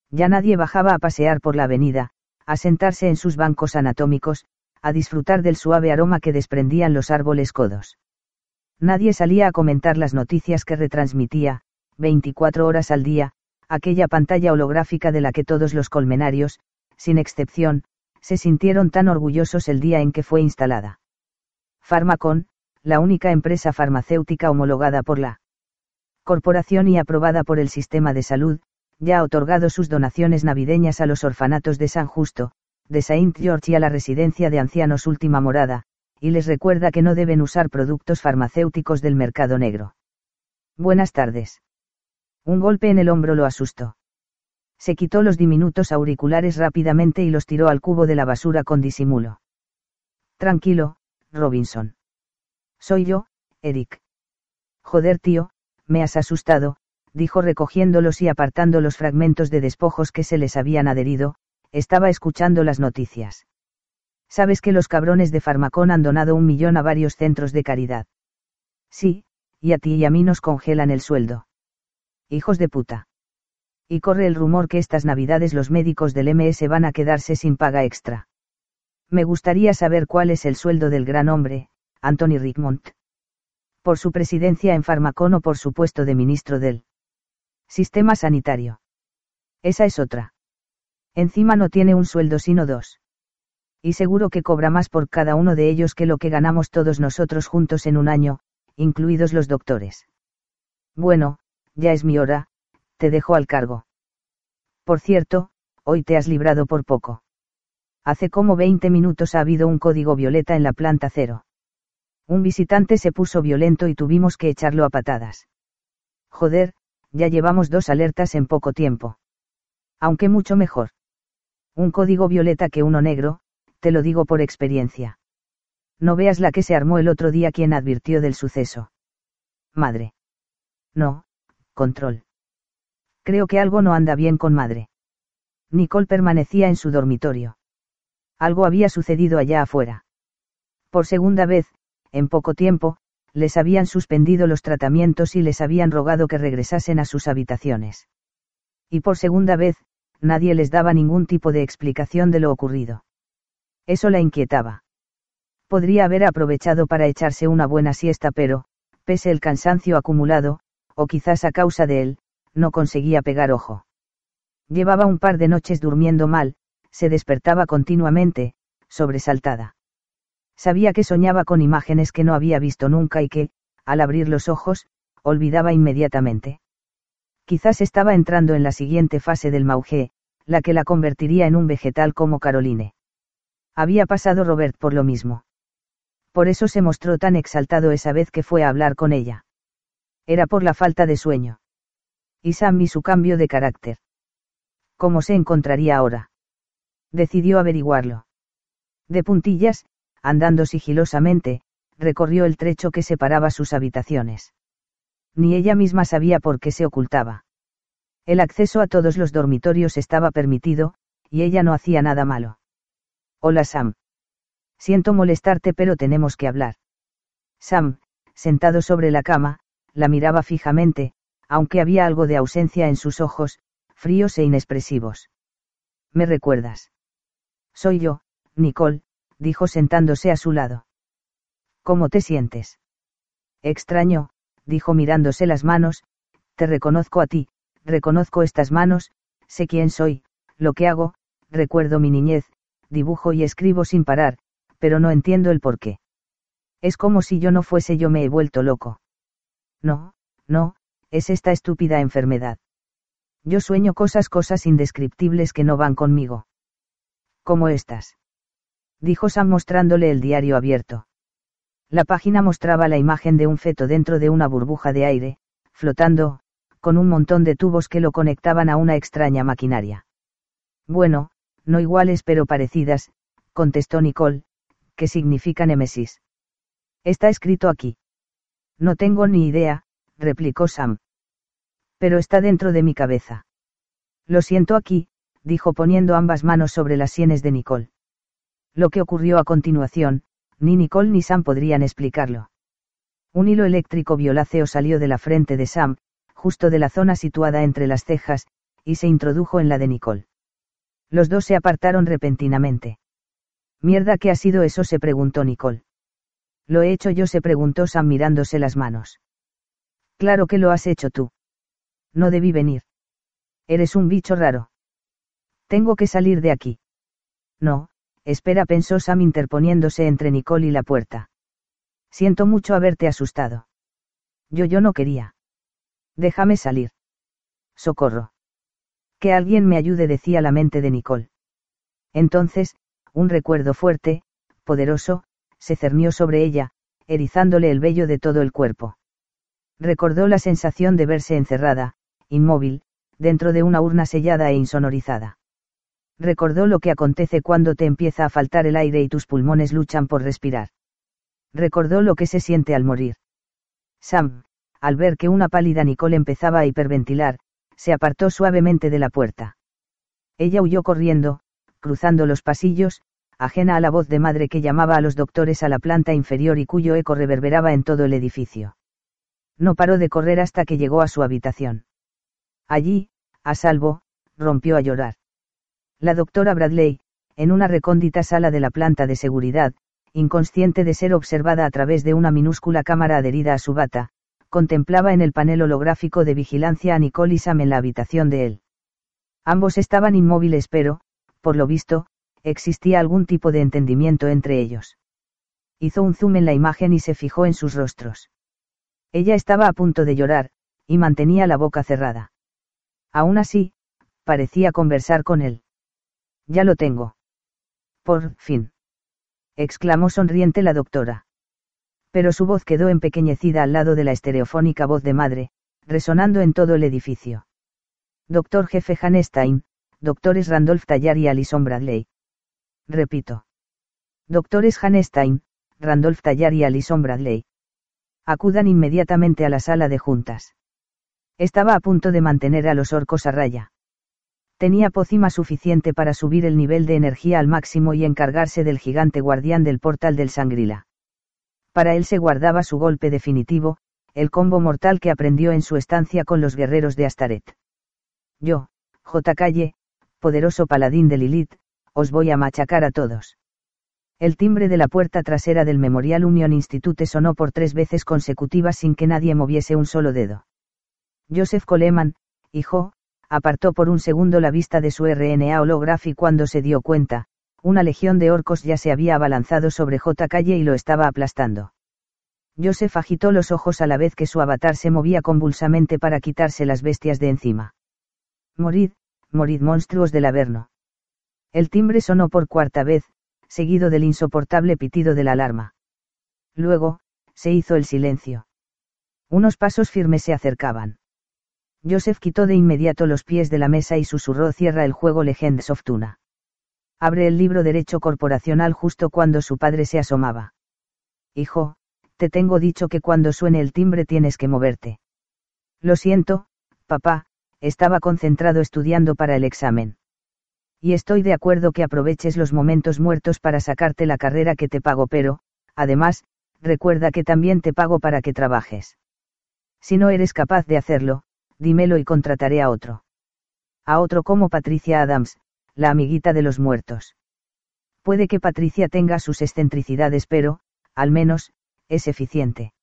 Ya nadie bajaba a pasear por la avenida, a sentarse en sus bancos anatómicos, a disfrutar del suave aroma que desprendían los árboles codos. Nadie salía a comentar las noticias que retransmitía, 24 horas al día, aquella pantalla holográfica de la que todos los colmenarios, sin excepción, se sintieron tan orgullosos el día en que fue instalada. Pharmacon, la única empresa farmacéutica homologada por la corporación y aprobada por el sistema de salud, ya ha otorgado sus donaciones navideñas a los orfanatos de San Justo, de Saint George y a la residencia de ancianos Última Morada, y les recuerda que no deben usar productos farmacéuticos del mercado negro. Buenas tardes. Un golpe en el hombro lo asustó. Se quitó los diminutos auriculares rápidamente y los tiró al cubo de la basura con disimulo. Tranquilo, Robinson. Soy yo, Eric. Joder, tío, me has asustado, dijo recogiéndolos y apartando los fragmentos de despojos que se les habían adherido, estaba escuchando las noticias. Sabes que los cabrones de Farmacón han donado un millón a varios centros de caridad. Sí, y a ti y a mí nos congelan el sueldo. Hijos de puta. Y corre el rumor que estas navidades los médicos del MS van a quedarse sin paga extra. Me gustaría saber cuál es el sueldo del gran hombre, Anthony Rickmont. Por su presidencia en Farmacón o por su puesto de ministro del sistema sanitario. Esa es otra. Encima no tiene un sueldo sino dos y seguro que cobra más por cada uno de ellos que lo que ganamos todos nosotros juntos en un año, incluidos los doctores. Bueno, ya es mi hora, te dejo al cargo. Por cierto, hoy te has librado por poco. Hace como 20 minutos ha habido un código violeta en la planta cero. Un visitante se puso violento y tuvimos que echarlo a patadas. Joder, ya llevamos dos alertas en poco tiempo. Aunque mucho mejor. Un código violeta que uno negro, te lo digo por experiencia. No veas la que se armó el otro día quien advirtió del suceso. Madre. No, control. Creo que algo no anda bien con madre. Nicole permanecía en su dormitorio. Algo había sucedido allá afuera. Por segunda vez, en poco tiempo, les habían suspendido los tratamientos y les habían rogado que regresasen a sus habitaciones. Y por segunda vez, nadie les daba ningún tipo de explicación de lo ocurrido. Eso la inquietaba. Podría haber aprovechado para echarse una buena siesta, pero, pese el cansancio acumulado, o quizás a causa de él, no conseguía pegar ojo. Llevaba un par de noches durmiendo mal, se despertaba continuamente, sobresaltada. Sabía que soñaba con imágenes que no había visto nunca y que, al abrir los ojos, olvidaba inmediatamente. Quizás estaba entrando en la siguiente fase del mauge, la que la convertiría en un vegetal como Caroline. Había pasado Robert por lo mismo. Por eso se mostró tan exaltado esa vez que fue a hablar con ella. Era por la falta de sueño. Y Sam y su cambio de carácter. ¿Cómo se encontraría ahora? Decidió averiguarlo. De puntillas, andando sigilosamente, recorrió el trecho que separaba sus habitaciones. Ni ella misma sabía por qué se ocultaba. El acceso a todos los dormitorios estaba permitido, y ella no hacía nada malo. Hola Sam. Siento molestarte pero tenemos que hablar. Sam, sentado sobre la cama, la miraba fijamente, aunque había algo de ausencia en sus ojos, fríos e inexpresivos. ¿Me recuerdas? Soy yo, Nicole, dijo sentándose a su lado. ¿Cómo te sientes? Extraño, dijo mirándose las manos, te reconozco a ti, reconozco estas manos, sé quién soy, lo que hago, recuerdo mi niñez, dibujo y escribo sin parar, pero no entiendo el por qué. Es como si yo no fuese yo me he vuelto loco. No, no, es esta estúpida enfermedad. Yo sueño cosas, cosas indescriptibles que no van conmigo. Como estas dijo Sam mostrándole el diario abierto. La página mostraba la imagen de un feto dentro de una burbuja de aire, flotando, con un montón de tubos que lo conectaban a una extraña maquinaria. Bueno, no iguales pero parecidas, contestó Nicole, ¿qué significa Némesis? Está escrito aquí. No tengo ni idea, replicó Sam. Pero está dentro de mi cabeza. Lo siento aquí, dijo poniendo ambas manos sobre las sienes de Nicole. Lo que ocurrió a continuación, ni Nicole ni Sam podrían explicarlo. Un hilo eléctrico violáceo salió de la frente de Sam, justo de la zona situada entre las cejas, y se introdujo en la de Nicole. Los dos se apartaron repentinamente. Mierda, ¿qué ha sido eso? se preguntó Nicole. Lo he hecho yo, se preguntó Sam mirándose las manos. Claro que lo has hecho tú. No debí venir. Eres un bicho raro. Tengo que salir de aquí. No, espera, pensó Sam interponiéndose entre Nicole y la puerta. Siento mucho haberte asustado. Yo yo no quería. Déjame salir. Socorro. Que alguien me ayude, decía la mente de Nicole. Entonces, un recuerdo fuerte, poderoso, se cernió sobre ella, erizándole el vello de todo el cuerpo. Recordó la sensación de verse encerrada, inmóvil, dentro de una urna sellada e insonorizada recordó lo que acontece cuando te empieza a faltar el aire y tus pulmones luchan por respirar. Recordó lo que se siente al morir. Sam, al ver que una pálida Nicole empezaba a hiperventilar, se apartó suavemente de la puerta. Ella huyó corriendo, cruzando los pasillos, ajena a la voz de madre que llamaba a los doctores a la planta inferior y cuyo eco reverberaba en todo el edificio. No paró de correr hasta que llegó a su habitación. Allí, a salvo, rompió a llorar. La doctora Bradley, en una recóndita sala de la planta de seguridad, inconsciente de ser observada a través de una minúscula cámara adherida a su bata, contemplaba en el panel holográfico de vigilancia a Nicole y Sam en la habitación de él. Ambos estaban inmóviles pero, por lo visto, existía algún tipo de entendimiento entre ellos. Hizo un zoom en la imagen y se fijó en sus rostros. Ella estaba a punto de llorar, y mantenía la boca cerrada. Aún así, parecía conversar con él. Ya lo tengo. Por fin. exclamó sonriente la doctora. Pero su voz quedó empequeñecida al lado de la estereofónica voz de madre, resonando en todo el edificio. Doctor jefe Hanestein, doctores Randolph Tallar y Alison Bradley. Repito. Doctores Hanestein, Randolph Tallar y Alison Bradley. Acudan inmediatamente a la sala de juntas. Estaba a punto de mantener a los orcos a raya. Tenía pócima suficiente para subir el nivel de energía al máximo y encargarse del gigante guardián del portal del Sangrila. Para él se guardaba su golpe definitivo, el combo mortal que aprendió en su estancia con los guerreros de Astaret. Yo, J. Calle, poderoso paladín de Lilith, os voy a machacar a todos. El timbre de la puerta trasera del Memorial Union Institute sonó por tres veces consecutivas sin que nadie moviese un solo dedo. Joseph Coleman, hijo, apartó por un segundo la vista de su RNA holograph y cuando se dio cuenta, una legión de orcos ya se había abalanzado sobre J. Calle y lo estaba aplastando. Joseph agitó los ojos a la vez que su avatar se movía convulsamente para quitarse las bestias de encima. Morid, morid monstruos del Averno. El timbre sonó por cuarta vez, seguido del insoportable pitido de la alarma. Luego, se hizo el silencio. Unos pasos firmes se acercaban. Joseph quitó de inmediato los pies de la mesa y susurró cierra el juego Legends of Tuna. Abre el libro Derecho Corporacional justo cuando su padre se asomaba. Hijo, te tengo dicho que cuando suene el timbre tienes que moverte. Lo siento, papá, estaba concentrado estudiando para el examen. Y estoy de acuerdo que aproveches los momentos muertos para sacarte la carrera que te pago, pero, además, recuerda que también te pago para que trabajes. Si no eres capaz de hacerlo, dímelo y contrataré a otro. A otro como Patricia Adams, la amiguita de los muertos. Puede que Patricia tenga sus excentricidades, pero, al menos, es eficiente.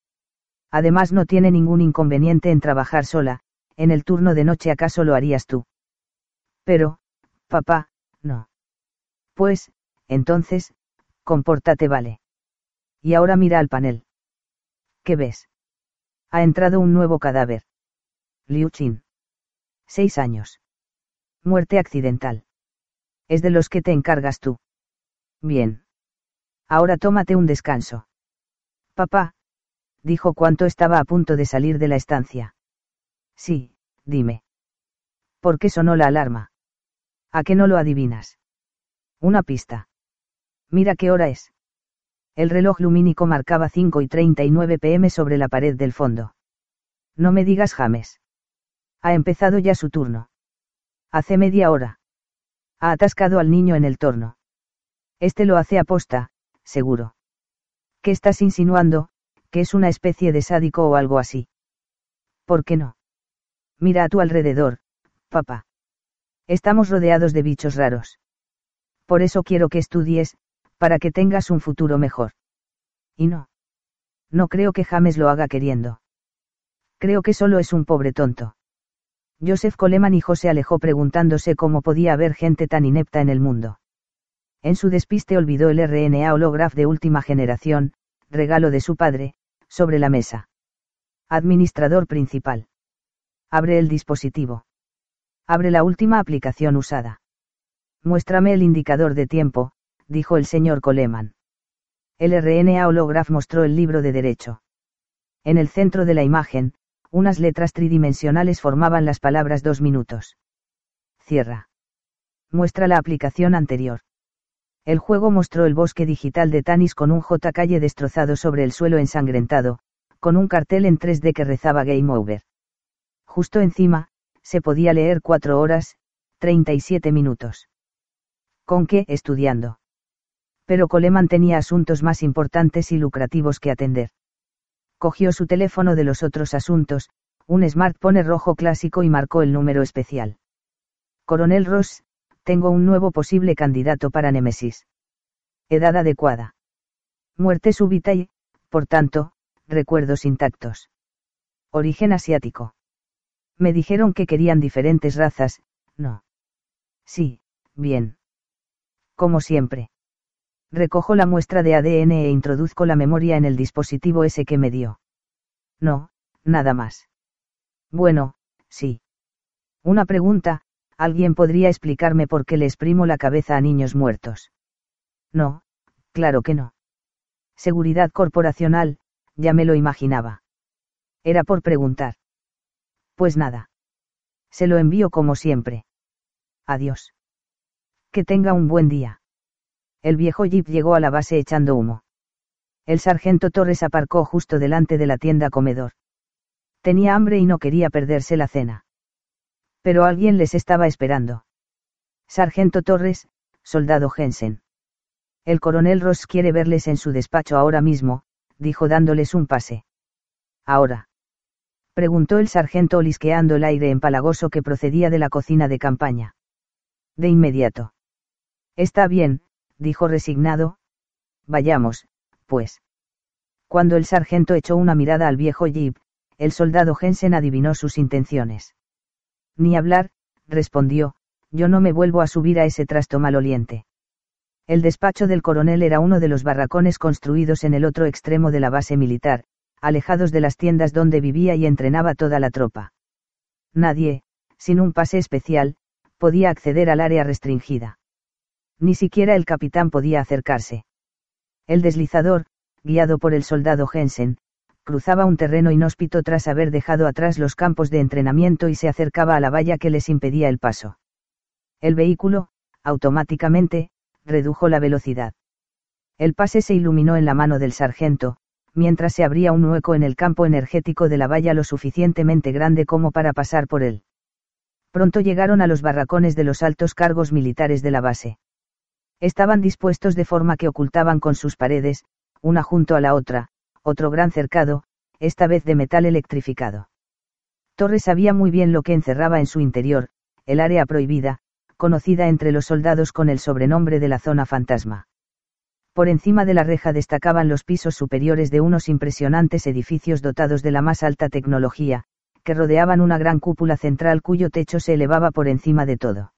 Además no tiene ningún inconveniente en trabajar sola, en el turno de noche acaso lo harías tú. Pero, papá, no. Pues, entonces, compórtate vale. Y ahora mira al panel. ¿Qué ves? Ha entrado un nuevo cadáver. Liu Chin. Seis años. Muerte accidental. Es de los que te encargas tú. Bien. Ahora tómate un descanso. Papá. Dijo cuanto estaba a punto de salir de la estancia. Sí, dime. ¿Por qué sonó la alarma? ¿A qué no lo adivinas? Una pista. Mira qué hora es. El reloj lumínico marcaba 5 y 39 pm sobre la pared del fondo. No me digas James. Ha empezado ya su turno. Hace media hora. Ha atascado al niño en el torno. Este lo hace aposta, seguro. ¿Qué estás insinuando? Que es una especie de sádico o algo así. ¿Por qué no? Mira a tu alrededor, papá. Estamos rodeados de bichos raros. Por eso quiero que estudies, para que tengas un futuro mejor. Y no. No creo que James lo haga queriendo. Creo que solo es un pobre tonto. Joseph Coleman hijo se alejó preguntándose cómo podía haber gente tan inepta en el mundo. En su despiste olvidó el RNA holograph de última generación, regalo de su padre, sobre la mesa. Administrador principal. Abre el dispositivo. Abre la última aplicación usada. Muéstrame el indicador de tiempo, dijo el señor Coleman. El RNA holograph mostró el libro de derecho. En el centro de la imagen, unas letras tridimensionales formaban las palabras dos minutos. Cierra. Muestra la aplicación anterior. El juego mostró el bosque digital de Tanis con un J calle destrozado sobre el suelo ensangrentado, con un cartel en 3D que rezaba Game Over. Justo encima, se podía leer 4 horas, 37 minutos. ¿Con qué? Estudiando. Pero Coleman tenía asuntos más importantes y lucrativos que atender cogió su teléfono de los otros asuntos, un smartphone rojo clásico y marcó el número especial. Coronel Ross, tengo un nuevo posible candidato para Nemesis. Edad adecuada. Muerte súbita y, por tanto, recuerdos intactos. Origen asiático. Me dijeron que querían diferentes razas, no. Sí, bien. Como siempre. Recojo la muestra de ADN e introduzco la memoria en el dispositivo ese que me dio. No, nada más. Bueno, sí. Una pregunta, ¿alguien podría explicarme por qué le exprimo la cabeza a niños muertos? No, claro que no. Seguridad corporacional, ya me lo imaginaba. Era por preguntar. Pues nada. Se lo envío como siempre. Adiós. Que tenga un buen día. El viejo jeep llegó a la base echando humo. El sargento Torres aparcó justo delante de la tienda comedor. Tenía hambre y no quería perderse la cena. Pero alguien les estaba esperando. Sargento Torres, soldado Jensen. El coronel Ross quiere verles en su despacho ahora mismo, dijo dándoles un pase. Ahora. Preguntó el sargento olisqueando el aire empalagoso que procedía de la cocina de campaña. De inmediato. Está bien, dijo resignado. Vayamos, pues. Cuando el sargento echó una mirada al viejo jeep, el soldado Jensen adivinó sus intenciones. Ni hablar, respondió, yo no me vuelvo a subir a ese trasto maloliente. El despacho del coronel era uno de los barracones construidos en el otro extremo de la base militar, alejados de las tiendas donde vivía y entrenaba toda la tropa. Nadie, sin un pase especial, podía acceder al área restringida. Ni siquiera el capitán podía acercarse. El deslizador, guiado por el soldado Jensen, cruzaba un terreno inhóspito tras haber dejado atrás los campos de entrenamiento y se acercaba a la valla que les impedía el paso. El vehículo, automáticamente, redujo la velocidad. El pase se iluminó en la mano del sargento, mientras se abría un hueco en el campo energético de la valla lo suficientemente grande como para pasar por él. Pronto llegaron a los barracones de los altos cargos militares de la base. Estaban dispuestos de forma que ocultaban con sus paredes, una junto a la otra, otro gran cercado, esta vez de metal electrificado. Torres sabía muy bien lo que encerraba en su interior, el área prohibida, conocida entre los soldados con el sobrenombre de la zona fantasma. Por encima de la reja destacaban los pisos superiores de unos impresionantes edificios dotados de la más alta tecnología, que rodeaban una gran cúpula central cuyo techo se elevaba por encima de todo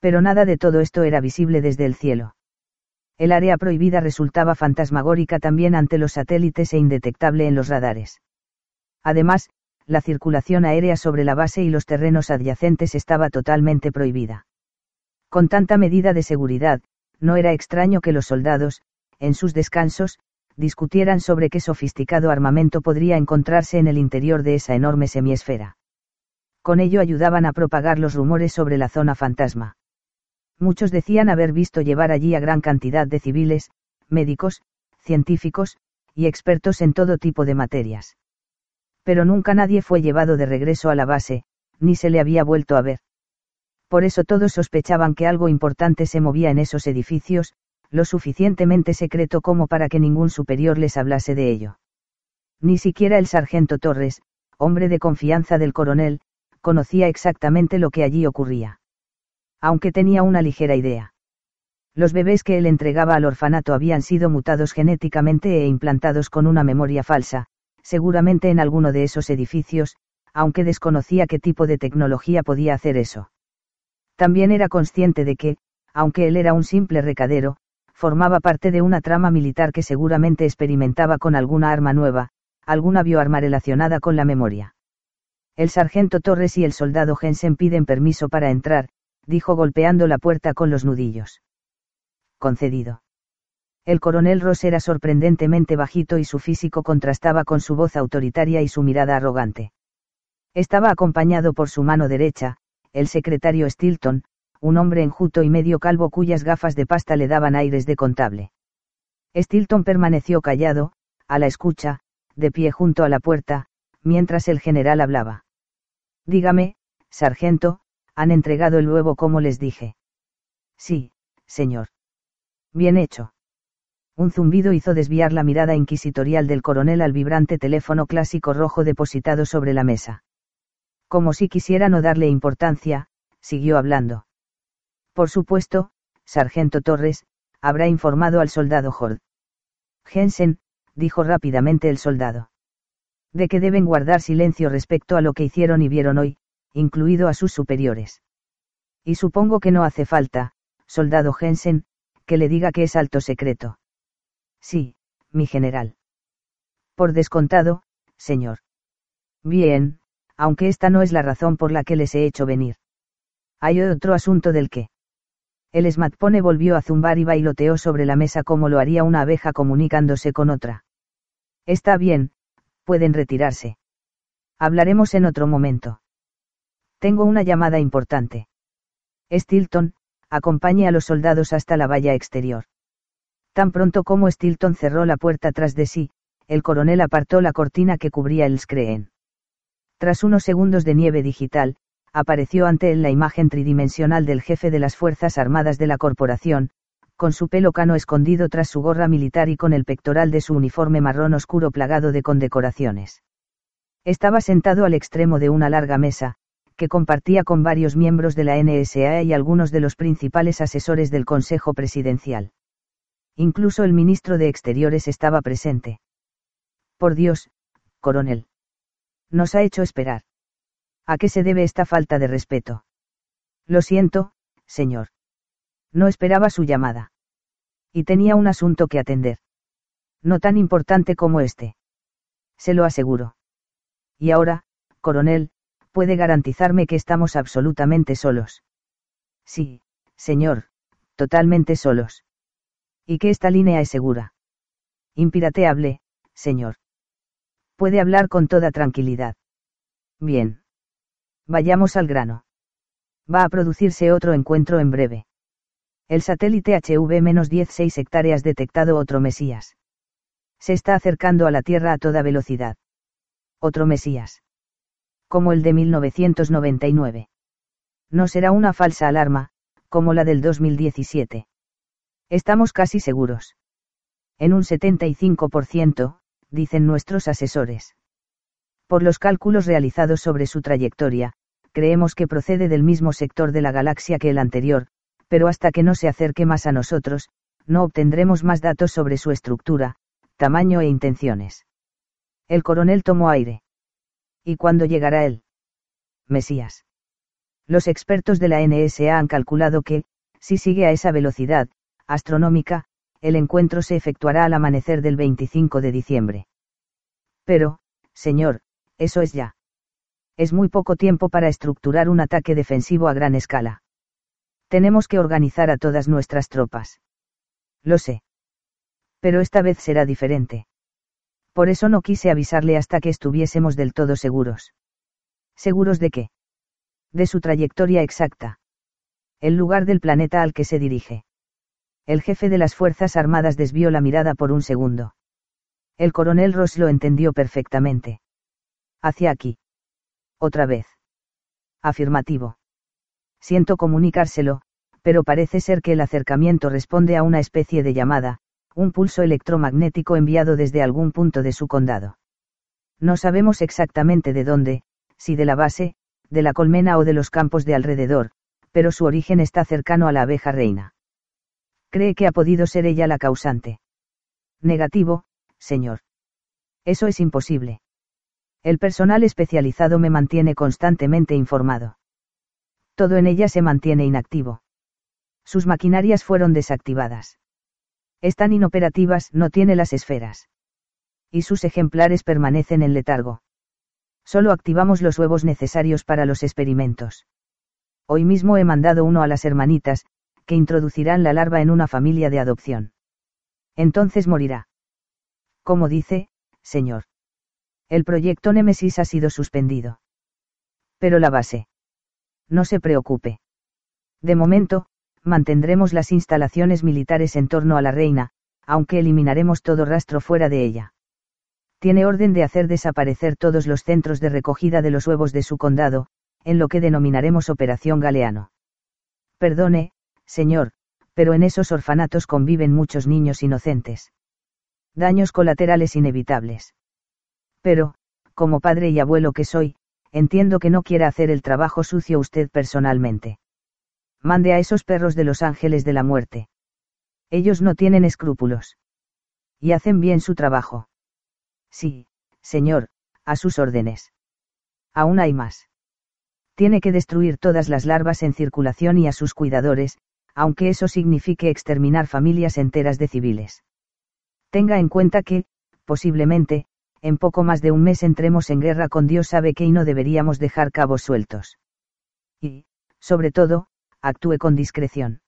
pero nada de todo esto era visible desde el cielo. El área prohibida resultaba fantasmagórica también ante los satélites e indetectable en los radares. Además, la circulación aérea sobre la base y los terrenos adyacentes estaba totalmente prohibida. Con tanta medida de seguridad, no era extraño que los soldados, en sus descansos, discutieran sobre qué sofisticado armamento podría encontrarse en el interior de esa enorme semiesfera. Con ello ayudaban a propagar los rumores sobre la zona fantasma. Muchos decían haber visto llevar allí a gran cantidad de civiles, médicos, científicos, y expertos en todo tipo de materias. Pero nunca nadie fue llevado de regreso a la base, ni se le había vuelto a ver. Por eso todos sospechaban que algo importante se movía en esos edificios, lo suficientemente secreto como para que ningún superior les hablase de ello. Ni siquiera el sargento Torres, hombre de confianza del coronel, conocía exactamente lo que allí ocurría aunque tenía una ligera idea. Los bebés que él entregaba al orfanato habían sido mutados genéticamente e implantados con una memoria falsa, seguramente en alguno de esos edificios, aunque desconocía qué tipo de tecnología podía hacer eso. También era consciente de que, aunque él era un simple recadero, formaba parte de una trama militar que seguramente experimentaba con alguna arma nueva, alguna bioarma relacionada con la memoria. El sargento Torres y el soldado Jensen piden permiso para entrar, dijo golpeando la puerta con los nudillos. Concedido. El coronel Ross era sorprendentemente bajito y su físico contrastaba con su voz autoritaria y su mirada arrogante. Estaba acompañado por su mano derecha, el secretario Stilton, un hombre enjuto y medio calvo cuyas gafas de pasta le daban aires de contable. Stilton permaneció callado, a la escucha, de pie junto a la puerta, mientras el general hablaba. Dígame, sargento, han entregado el huevo como les dije. Sí, señor. Bien hecho. Un zumbido hizo desviar la mirada inquisitorial del coronel al vibrante teléfono clásico rojo depositado sobre la mesa. Como si quisiera no darle importancia, siguió hablando. Por supuesto, sargento Torres, habrá informado al soldado Hord. Jensen, dijo rápidamente el soldado. De que deben guardar silencio respecto a lo que hicieron y vieron hoy, incluido a sus superiores. Y supongo que no hace falta, soldado Jensen, que le diga que es alto secreto. Sí, mi general. Por descontado, señor. Bien, aunque esta no es la razón por la que les he hecho venir. Hay otro asunto del que. El smatpone volvió a zumbar y bailoteó sobre la mesa como lo haría una abeja comunicándose con otra. Está bien, pueden retirarse. Hablaremos en otro momento. Tengo una llamada importante. Stilton, acompañe a los soldados hasta la valla exterior. Tan pronto como Stilton cerró la puerta tras de sí, el coronel apartó la cortina que cubría el screen. Tras unos segundos de nieve digital, apareció ante él la imagen tridimensional del jefe de las Fuerzas Armadas de la corporación, con su pelo cano escondido tras su gorra militar y con el pectoral de su uniforme marrón oscuro plagado de condecoraciones. Estaba sentado al extremo de una larga mesa, que compartía con varios miembros de la NSA y algunos de los principales asesores del Consejo Presidencial. Incluso el ministro de Exteriores estaba presente. Por Dios, coronel. Nos ha hecho esperar. ¿A qué se debe esta falta de respeto? Lo siento, señor. No esperaba su llamada. Y tenía un asunto que atender. No tan importante como este. Se lo aseguro. Y ahora, coronel, puede garantizarme que estamos absolutamente solos. Sí, señor, totalmente solos. Y que esta línea es segura. Impirateable, señor. Puede hablar con toda tranquilidad. Bien. Vayamos al grano. Va a producirse otro encuentro en breve. El satélite HV-16 hectáreas detectado otro Mesías. Se está acercando a la Tierra a toda velocidad. Otro Mesías como el de 1999. No será una falsa alarma, como la del 2017. Estamos casi seguros. En un 75%, dicen nuestros asesores. Por los cálculos realizados sobre su trayectoria, creemos que procede del mismo sector de la galaxia que el anterior, pero hasta que no se acerque más a nosotros, no obtendremos más datos sobre su estructura, tamaño e intenciones. El coronel tomó aire. ¿Y cuándo llegará él? Mesías. Los expertos de la NSA han calculado que, si sigue a esa velocidad, astronómica, el encuentro se efectuará al amanecer del 25 de diciembre. Pero, señor, eso es ya. Es muy poco tiempo para estructurar un ataque defensivo a gran escala. Tenemos que organizar a todas nuestras tropas. Lo sé. Pero esta vez será diferente por eso no quise avisarle hasta que estuviésemos del todo seguros. ¿Seguros de qué? De su trayectoria exacta. El lugar del planeta al que se dirige. El jefe de las Fuerzas Armadas desvió la mirada por un segundo. El coronel Ross lo entendió perfectamente. Hacia aquí. Otra vez. Afirmativo. Siento comunicárselo, pero parece ser que el acercamiento responde a una especie de llamada, un pulso electromagnético enviado desde algún punto de su condado. No sabemos exactamente de dónde, si de la base, de la colmena o de los campos de alrededor, pero su origen está cercano a la abeja reina. ¿Cree que ha podido ser ella la causante? Negativo, señor. Eso es imposible. El personal especializado me mantiene constantemente informado. Todo en ella se mantiene inactivo. Sus maquinarias fueron desactivadas. Están inoperativas, no tiene las esferas. Y sus ejemplares permanecen en letargo. Solo activamos los huevos necesarios para los experimentos. Hoy mismo he mandado uno a las hermanitas, que introducirán la larva en una familia de adopción. Entonces morirá. Como dice, señor. El proyecto Nemesis ha sido suspendido. Pero la base. No se preocupe. De momento, mantendremos las instalaciones militares en torno a la reina, aunque eliminaremos todo rastro fuera de ella. Tiene orden de hacer desaparecer todos los centros de recogida de los huevos de su condado, en lo que denominaremos Operación Galeano. Perdone, señor, pero en esos orfanatos conviven muchos niños inocentes. Daños colaterales inevitables. Pero, como padre y abuelo que soy, entiendo que no quiera hacer el trabajo sucio usted personalmente mande a esos perros de los ángeles de la muerte. Ellos no tienen escrúpulos. Y hacen bien su trabajo. Sí, señor, a sus órdenes. Aún hay más. Tiene que destruir todas las larvas en circulación y a sus cuidadores, aunque eso signifique exterminar familias enteras de civiles. Tenga en cuenta que, posiblemente, en poco más de un mes entremos en guerra con Dios sabe que y no deberíamos dejar cabos sueltos. Y, sobre todo, actúe con discreción.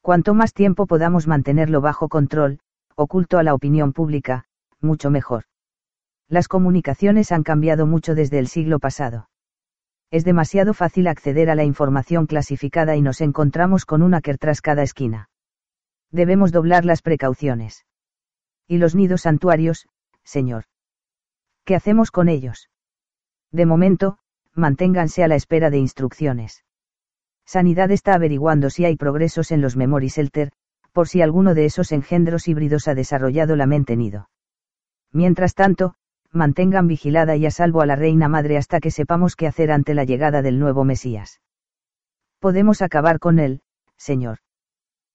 Cuanto más tiempo podamos mantenerlo bajo control, oculto a la opinión pública, mucho mejor. Las comunicaciones han cambiado mucho desde el siglo pasado. Es demasiado fácil acceder a la información clasificada y nos encontramos con una que tras cada esquina. Debemos doblar las precauciones. ¿Y los nidos santuarios, señor? ¿Qué hacemos con ellos? De momento, manténganse a la espera de instrucciones. Sanidad está averiguando si hay progresos en los Memory Shelter, por si alguno de esos engendros híbridos ha desarrollado la mente nido. Mientras tanto, mantengan vigilada y a salvo a la Reina Madre hasta que sepamos qué hacer ante la llegada del nuevo Mesías. Podemos acabar con él, Señor.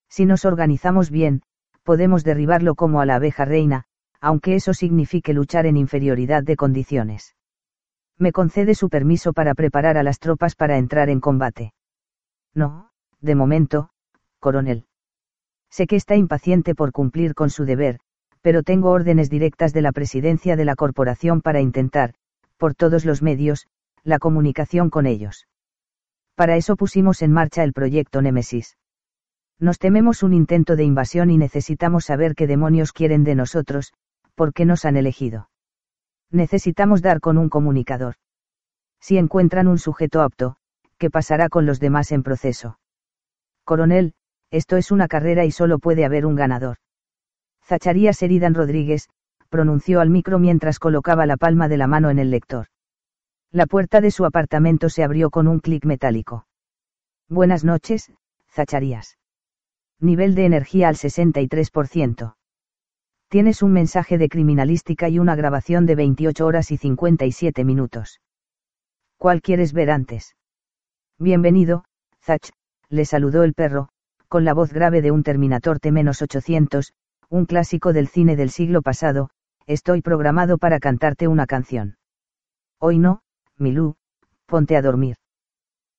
Si nos organizamos bien, podemos derribarlo como a la abeja reina, aunque eso signifique luchar en inferioridad de condiciones. Me concede su permiso para preparar a las tropas para entrar en combate. No, de momento, coronel. Sé que está impaciente por cumplir con su deber, pero tengo órdenes directas de la presidencia de la corporación para intentar, por todos los medios, la comunicación con ellos. Para eso pusimos en marcha el proyecto Némesis. Nos tememos un intento de invasión y necesitamos saber qué demonios quieren de nosotros, por qué nos han elegido. Necesitamos dar con un comunicador. Si encuentran un sujeto apto, ¿qué pasará con los demás en proceso? Coronel, esto es una carrera y solo puede haber un ganador. Zacharías Seridan Rodríguez, pronunció al micro mientras colocaba la palma de la mano en el lector. La puerta de su apartamento se abrió con un clic metálico. Buenas noches, Zacharías. Nivel de energía al 63%. Tienes un mensaje de criminalística y una grabación de 28 horas y 57 minutos. ¿Cuál quieres ver antes? Bienvenido, Zach, le saludó el perro, con la voz grave de un Terminator T-800, un clásico del cine del siglo pasado, estoy programado para cantarte una canción. Hoy no, Milú, ponte a dormir.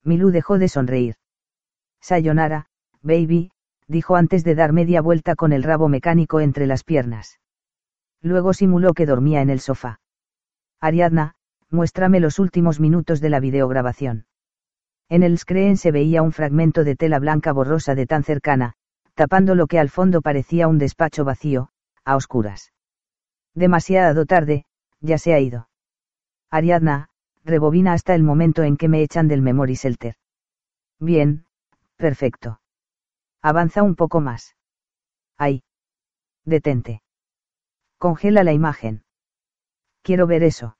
Milú dejó de sonreír. Sayonara, baby, dijo antes de dar media vuelta con el rabo mecánico entre las piernas. Luego simuló que dormía en el sofá. Ariadna, muéstrame los últimos minutos de la videograbación. En el screen se veía un fragmento de tela blanca borrosa de tan cercana, tapando lo que al fondo parecía un despacho vacío, a oscuras. Demasiado tarde, ya se ha ido. Ariadna, rebobina hasta el momento en que me echan del Memory Shelter. Bien, perfecto. Avanza un poco más. Ahí. Detente. Congela la imagen. Quiero ver eso.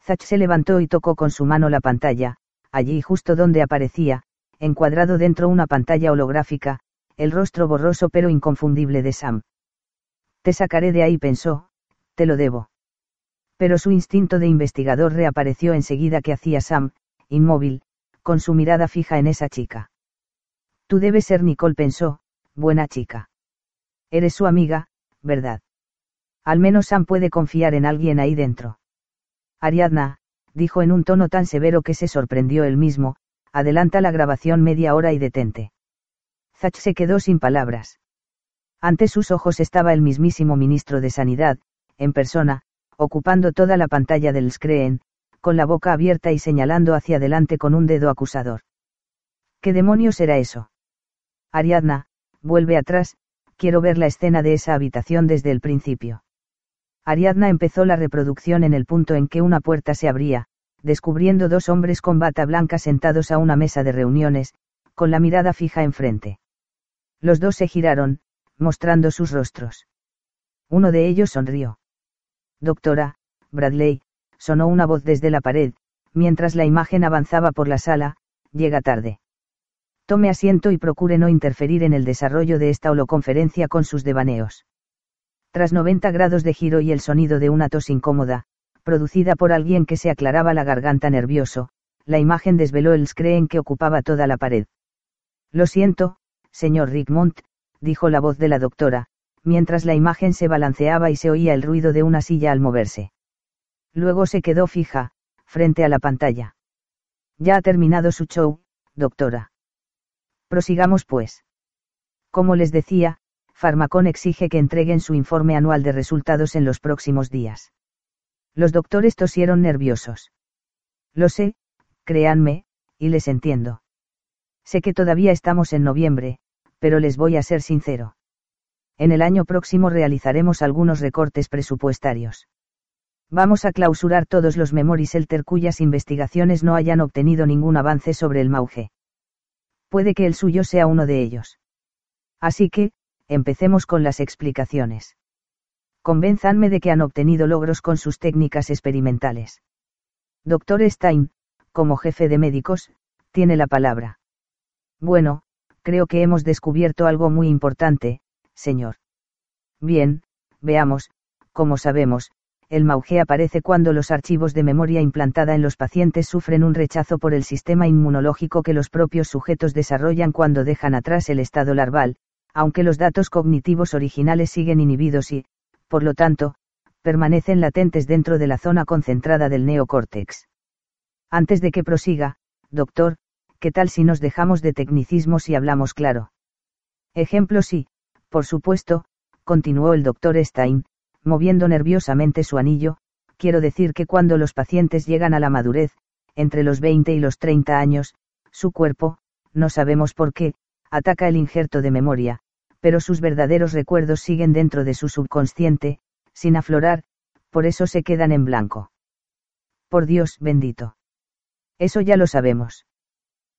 Zach se levantó y tocó con su mano la pantalla, allí justo donde aparecía, encuadrado dentro una pantalla holográfica, el rostro borroso pero inconfundible de Sam. Te sacaré de ahí, pensó, te lo debo. Pero su instinto de investigador reapareció enseguida que hacía Sam, inmóvil, con su mirada fija en esa chica. Tú debes ser Nicole, pensó, buena chica. Eres su amiga, ¿verdad? Al menos Sam puede confiar en alguien ahí dentro. Ariadna, dijo en un tono tan severo que se sorprendió él mismo, adelanta la grabación media hora y detente. Zach se quedó sin palabras. Ante sus ojos estaba el mismísimo ministro de Sanidad, en persona, ocupando toda la pantalla del screen, con la boca abierta y señalando hacia adelante con un dedo acusador. ¿Qué demonios era eso? Ariadna, vuelve atrás, quiero ver la escena de esa habitación desde el principio. Ariadna empezó la reproducción en el punto en que una puerta se abría, descubriendo dos hombres con bata blanca sentados a una mesa de reuniones, con la mirada fija enfrente. Los dos se giraron, mostrando sus rostros. Uno de ellos sonrió. Doctora, Bradley, sonó una voz desde la pared, mientras la imagen avanzaba por la sala, llega tarde. Tome asiento y procure no interferir en el desarrollo de esta holoconferencia con sus devaneos. Tras 90 grados de giro y el sonido de una tos incómoda, producida por alguien que se aclaraba la garganta nervioso, la imagen desveló el screen que ocupaba toda la pared. Lo siento, señor Rickmont, dijo la voz de la doctora, mientras la imagen se balanceaba y se oía el ruido de una silla al moverse. Luego se quedó fija, frente a la pantalla. Ya ha terminado su show, doctora. Prosigamos pues. Como les decía, Farmacon exige que entreguen su informe anual de resultados en los próximos días. Los doctores tosieron nerviosos. Lo sé, créanme, y les entiendo. Sé que todavía estamos en noviembre, pero les voy a ser sincero. En el año próximo realizaremos algunos recortes presupuestarios. Vamos a clausurar todos los Memories Elter cuyas investigaciones no hayan obtenido ningún avance sobre el Mauge. Puede que el suyo sea uno de ellos. Así que, empecemos con las explicaciones. Convénzanme de que han obtenido logros con sus técnicas experimentales. Doctor Stein, como jefe de médicos, tiene la palabra. Bueno, creo que hemos descubierto algo muy importante, señor. Bien, veamos, como sabemos, el Mauge aparece cuando los archivos de memoria implantada en los pacientes sufren un rechazo por el sistema inmunológico que los propios sujetos desarrollan cuando dejan atrás el estado larval, aunque los datos cognitivos originales siguen inhibidos y, por lo tanto, permanecen latentes dentro de la zona concentrada del neocórtex. Antes de que prosiga, doctor, ¿qué tal si nos dejamos de tecnicismos y hablamos claro? Ejemplo sí, por supuesto, continuó el doctor Stein, moviendo nerviosamente su anillo, quiero decir que cuando los pacientes llegan a la madurez, entre los 20 y los 30 años, su cuerpo, no sabemos por qué, ataca el injerto de memoria, pero sus verdaderos recuerdos siguen dentro de su subconsciente, sin aflorar, por eso se quedan en blanco. Por Dios bendito. Eso ya lo sabemos.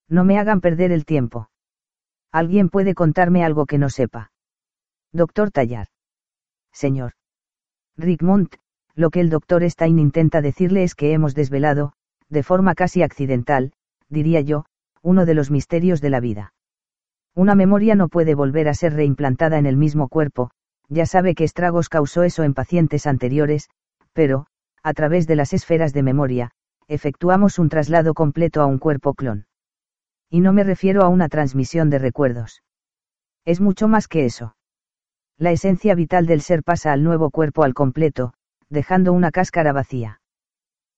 No me hagan perder el tiempo. ¿Alguien puede contarme algo que no sepa? Doctor Tallar. Señor. Rickmont, lo que el doctor Stein intenta decirle es que hemos desvelado, de forma casi accidental, diría yo, uno de los misterios de la vida. Una memoria no puede volver a ser reimplantada en el mismo cuerpo, ya sabe que estragos causó eso en pacientes anteriores, pero, a través de las esferas de memoria, efectuamos un traslado completo a un cuerpo clon. Y no me refiero a una transmisión de recuerdos. Es mucho más que eso. La esencia vital del ser pasa al nuevo cuerpo al completo, dejando una cáscara vacía.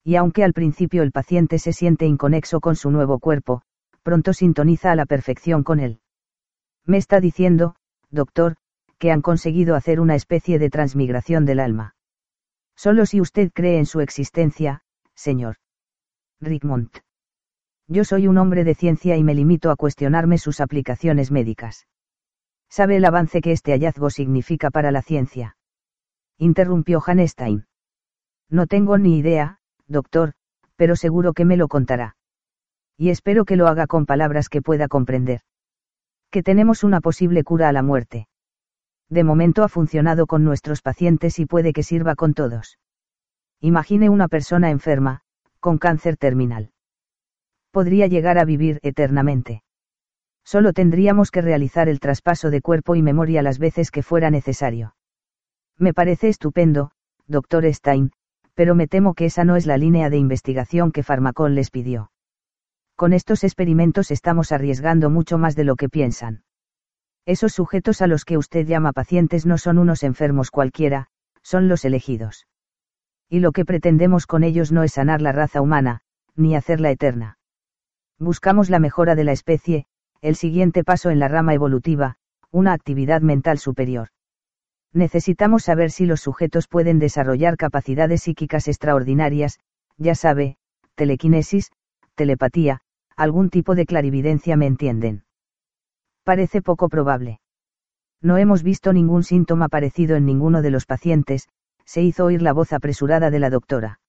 Y aunque al principio el paciente se siente inconexo con su nuevo cuerpo, pronto sintoniza a la perfección con él. Me está diciendo, doctor, que han conseguido hacer una especie de transmigración del alma. Solo si usted cree en su existencia, señor. Rickmont. Yo soy un hombre de ciencia y me limito a cuestionarme sus aplicaciones médicas. ¿Sabe el avance que este hallazgo significa para la ciencia? Interrumpió Hanstein. No tengo ni idea, doctor, pero seguro que me lo contará. Y espero que lo haga con palabras que pueda comprender que tenemos una posible cura a la muerte. De momento ha funcionado con nuestros pacientes y puede que sirva con todos. Imagine una persona enferma, con cáncer terminal. Podría llegar a vivir eternamente. Solo tendríamos que realizar el traspaso de cuerpo y memoria las veces que fuera necesario. Me parece estupendo, doctor Stein, pero me temo que esa no es la línea de investigación que Farmacón les pidió con estos experimentos estamos arriesgando mucho más de lo que piensan. Esos sujetos a los que usted llama pacientes no son unos enfermos cualquiera, son los elegidos. Y lo que pretendemos con ellos no es sanar la raza humana, ni hacerla eterna. Buscamos la mejora de la especie, el siguiente paso en la rama evolutiva, una actividad mental superior. Necesitamos saber si los sujetos pueden desarrollar capacidades psíquicas extraordinarias, ya sabe, telequinesis, telepatía, algún tipo de clarividencia me entienden. Parece poco probable. No hemos visto ningún síntoma parecido en ninguno de los pacientes, se hizo oír la voz apresurada de la doctora.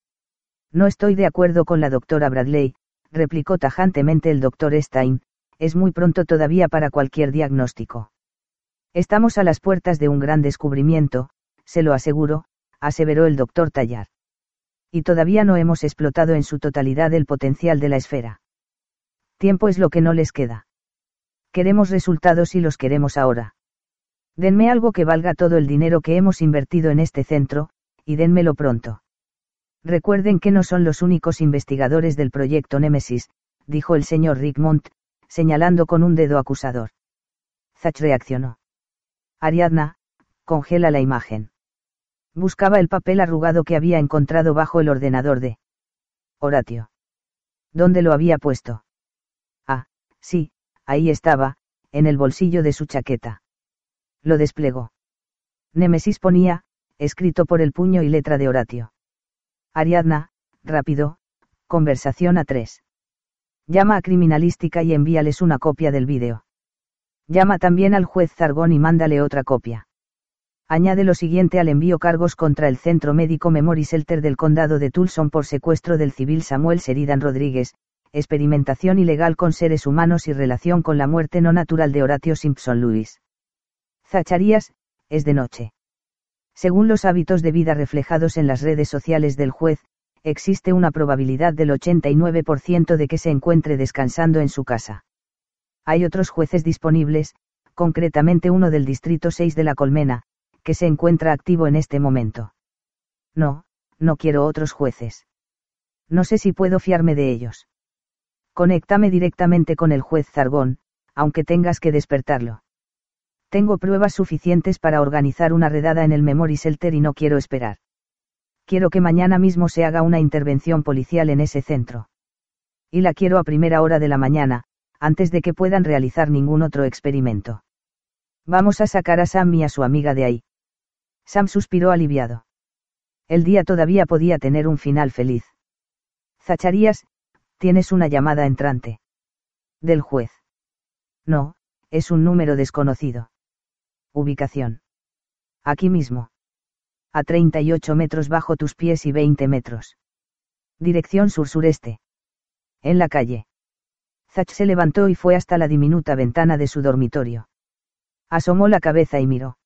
No estoy de acuerdo con la doctora Bradley, replicó tajantemente el doctor Stein, es muy pronto todavía para cualquier diagnóstico. Estamos a las puertas de un gran descubrimiento, se lo aseguro, aseveró el doctor Tallar. Y todavía no hemos explotado en su totalidad el potencial de la esfera. Tiempo es lo que no les queda. Queremos resultados y los queremos ahora. Denme algo que valga todo el dinero que hemos invertido en este centro, y denmelo pronto. Recuerden que no son los únicos investigadores del proyecto Nemesis, dijo el señor Rickmont, señalando con un dedo acusador. Zach reaccionó. Ariadna, congela la imagen. Buscaba el papel arrugado que había encontrado bajo el ordenador de Horatio. ¿Dónde lo había puesto? Sí, ahí estaba, en el bolsillo de su chaqueta. Lo desplegó. Némesis ponía, escrito por el puño y letra de Horatio. Ariadna, rápido, conversación a tres. Llama a criminalística y envíales una copia del vídeo. Llama también al juez Zargón y mándale otra copia. Añade lo siguiente al envío cargos contra el Centro Médico Memory Shelter del Condado de Tulson por secuestro del civil Samuel Sheridan Rodríguez, experimentación ilegal con seres humanos y relación con la muerte no natural de Horatio Simpson Lewis. Zacharías, es de noche. Según los hábitos de vida reflejados en las redes sociales del juez, existe una probabilidad del 89% de que se encuentre descansando en su casa. Hay otros jueces disponibles, concretamente uno del Distrito 6 de la Colmena, que se encuentra activo en este momento. No, no quiero otros jueces. No sé si puedo fiarme de ellos. Conéctame directamente con el juez Zargón, aunque tengas que despertarlo. Tengo pruebas suficientes para organizar una redada en el Memory Shelter y no quiero esperar. Quiero que mañana mismo se haga una intervención policial en ese centro. Y la quiero a primera hora de la mañana, antes de que puedan realizar ningún otro experimento. Vamos a sacar a Sam y a su amiga de ahí. Sam suspiró aliviado. El día todavía podía tener un final feliz. Zacharías, tienes una llamada entrante. Del juez. No, es un número desconocido. Ubicación. Aquí mismo. A 38 metros bajo tus pies y 20 metros. Dirección sur-sureste. En la calle. Zach se levantó y fue hasta la diminuta ventana de su dormitorio. Asomó la cabeza y miró.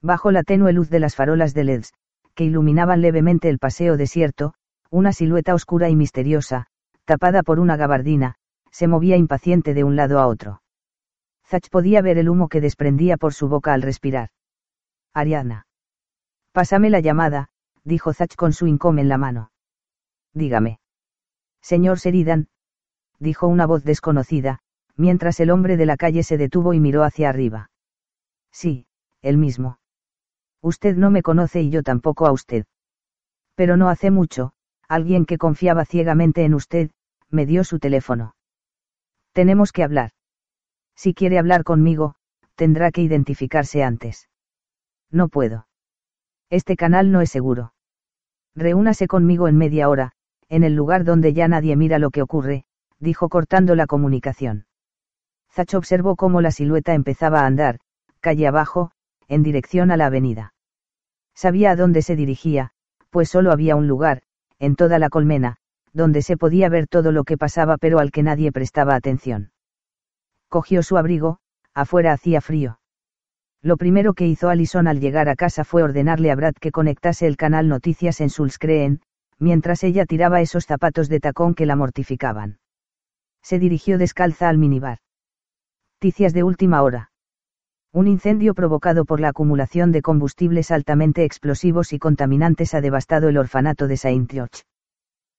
Bajo la tenue luz de las farolas de LEDs, que iluminaban levemente el paseo desierto, una silueta oscura y misteriosa, tapada por una gabardina, se movía impaciente de un lado a otro. Zach podía ver el humo que desprendía por su boca al respirar. Ariadna. Pásame la llamada, dijo Zach con su income en la mano. Dígame. Señor Sheridan, dijo una voz desconocida, mientras el hombre de la calle se detuvo y miró hacia arriba. Sí, él mismo. Usted no me conoce y yo tampoco a usted. Pero no hace mucho, alguien que confiaba ciegamente en usted, me dio su teléfono. Tenemos que hablar. Si quiere hablar conmigo, tendrá que identificarse antes. No puedo. Este canal no es seguro. Reúnase conmigo en media hora, en el lugar donde ya nadie mira lo que ocurre, dijo cortando la comunicación. Zach observó cómo la silueta empezaba a andar, calle abajo, en dirección a la avenida. Sabía a dónde se dirigía, pues solo había un lugar, en toda la colmena, donde se podía ver todo lo que pasaba pero al que nadie prestaba atención cogió su abrigo, afuera hacía frío. Lo primero que hizo Allison al llegar a casa fue ordenarle a Brad que conectase el canal Noticias en Sulscreen, mientras ella tiraba esos zapatos de tacón que la mortificaban. Se dirigió descalza al minibar. Noticias de última hora. Un incendio provocado por la acumulación de combustibles altamente explosivos y contaminantes ha devastado el orfanato de Saint George.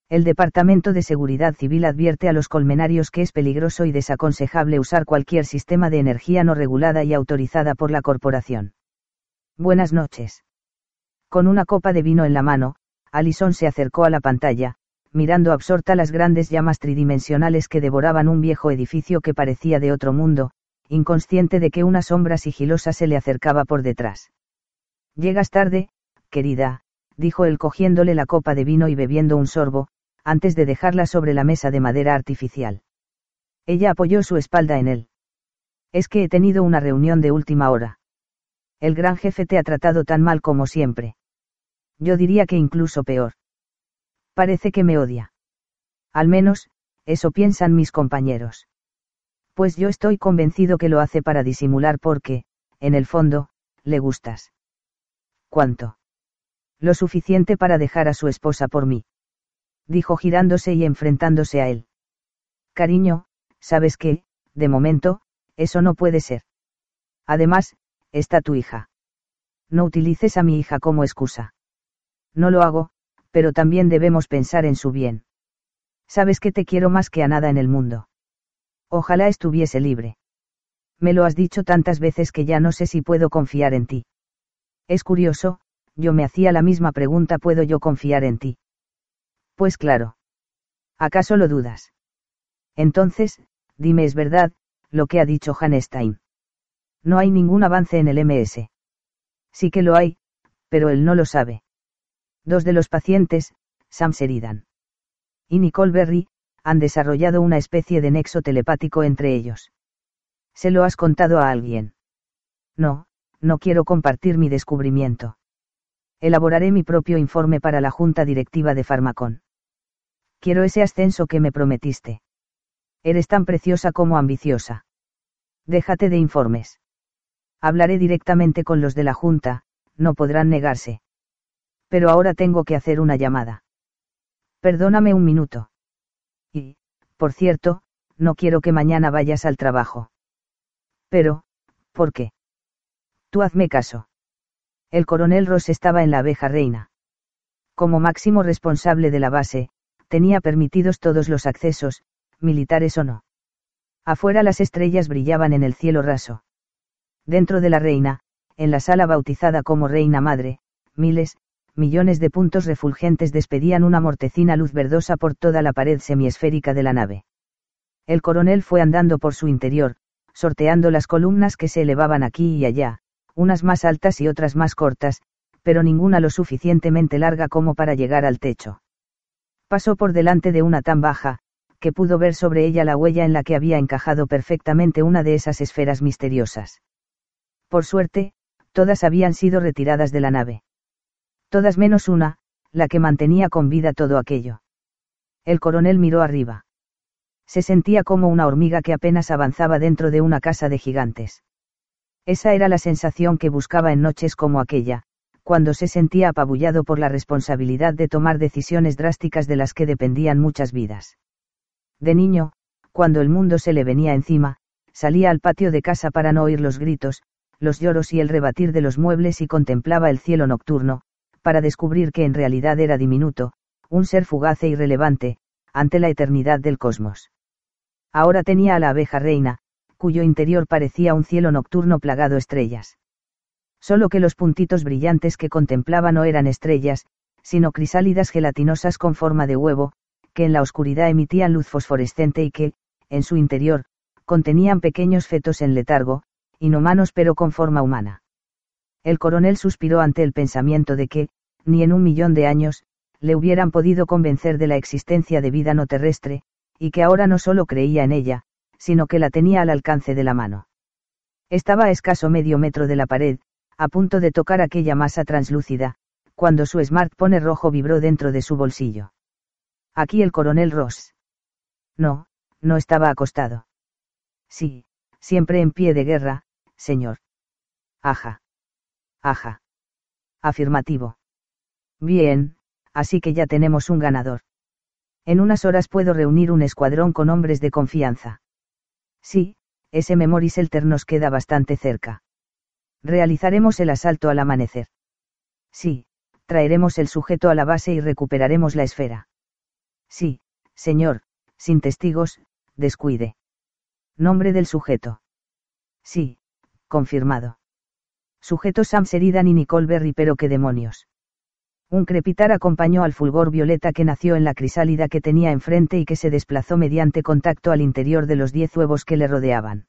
El Departamento de Seguridad Civil advierte a los colmenarios que es peligroso y desaconsejable usar cualquier sistema de energía no regulada y autorizada por la corporación. Buenas noches. Con una copa de vino en la mano, Alison se acercó a la pantalla, mirando absorta las grandes llamas tridimensionales que devoraban un viejo edificio que parecía de otro mundo, inconsciente de que una sombra sigilosa se le acercaba por detrás. Llegas tarde, querida, dijo él cogiéndole la copa de vino y bebiendo un sorbo, antes de dejarla sobre la mesa de madera artificial. Ella apoyó su espalda en él. Es que he tenido una reunión de última hora. El gran jefe te ha tratado tan mal como siempre. Yo diría que incluso peor. Parece que me odia. Al menos, eso piensan mis compañeros. Pues yo estoy convencido que lo hace para disimular porque, en el fondo, le gustas. ¿Cuánto? Lo suficiente para dejar a su esposa por mí dijo girándose y enfrentándose a él. Cariño, sabes qué, de momento, eso no puede ser. Además, está tu hija. No utilices a mi hija como excusa. No lo hago, pero también debemos pensar en su bien. Sabes que te quiero más que a nada en el mundo. Ojalá estuviese libre. Me lo has dicho tantas veces que ya no sé si puedo confiar en ti. Es curioso, yo me hacía la misma pregunta, ¿puedo yo confiar en ti? Pues claro. ¿Acaso lo dudas? Entonces, dime es verdad, lo que ha dicho Hanstein. No hay ningún avance en el MS. Sí que lo hay, pero él no lo sabe. Dos de los pacientes, Sam Sheridan. Y Nicole Berry, han desarrollado una especie de nexo telepático entre ellos. ¿Se lo has contado a alguien? No, no quiero compartir mi descubrimiento. Elaboraré mi propio informe para la Junta Directiva de Farmacón. Quiero ese ascenso que me prometiste. Eres tan preciosa como ambiciosa. Déjate de informes. Hablaré directamente con los de la Junta, no podrán negarse. Pero ahora tengo que hacer una llamada. Perdóname un minuto. Y, por cierto, no quiero que mañana vayas al trabajo. Pero, ¿por qué? Tú hazme caso. El coronel Ross estaba en la abeja reina. Como máximo responsable de la base, tenía permitidos todos los accesos, militares o no. Afuera las estrellas brillaban en el cielo raso. Dentro de la reina, en la sala bautizada como Reina Madre, miles, millones de puntos refulgentes despedían una mortecina luz verdosa por toda la pared semiesférica de la nave. El coronel fue andando por su interior, sorteando las columnas que se elevaban aquí y allá, unas más altas y otras más cortas, pero ninguna lo suficientemente larga como para llegar al techo. Pasó por delante de una tan baja, que pudo ver sobre ella la huella en la que había encajado perfectamente una de esas esferas misteriosas. Por suerte, todas habían sido retiradas de la nave. Todas menos una, la que mantenía con vida todo aquello. El coronel miró arriba. Se sentía como una hormiga que apenas avanzaba dentro de una casa de gigantes. Esa era la sensación que buscaba en noches como aquella, cuando se sentía apabullado por la responsabilidad de tomar decisiones drásticas de las que dependían muchas vidas. De niño, cuando el mundo se le venía encima, salía al patio de casa para no oír los gritos, los lloros y el rebatir de los muebles y contemplaba el cielo nocturno, para descubrir que en realidad era diminuto, un ser fugaz e irrelevante, ante la eternidad del cosmos. Ahora tenía a la abeja reina, cuyo interior parecía un cielo nocturno plagado estrellas. Solo que los puntitos brillantes que contemplaba no eran estrellas, sino crisálidas gelatinosas con forma de huevo, que en la oscuridad emitían luz fosforescente y que, en su interior, contenían pequeños fetos en letargo, inhumanos pero con forma humana. El coronel suspiró ante el pensamiento de que, ni en un millón de años, le hubieran podido convencer de la existencia de vida no terrestre, y que ahora no solo creía en ella, sino que la tenía al alcance de la mano. Estaba a escaso medio metro de la pared, a punto de tocar aquella masa translúcida, cuando su smartphone rojo vibró dentro de su bolsillo. Aquí el coronel Ross. No, no estaba acostado. Sí, siempre en pie de guerra, señor. Aja. Aja. Afirmativo. Bien, así que ya tenemos un ganador. En unas horas puedo reunir un escuadrón con hombres de confianza. Sí, ese Memory Shelter nos queda bastante cerca. Realizaremos el asalto al amanecer. Sí, traeremos el sujeto a la base y recuperaremos la esfera. Sí, señor, sin testigos, descuide. Nombre del sujeto. Sí, confirmado. Sujeto Sam Sheridan y Nicole Berry, pero qué demonios. Un crepitar acompañó al fulgor violeta que nació en la crisálida que tenía enfrente y que se desplazó mediante contacto al interior de los diez huevos que le rodeaban.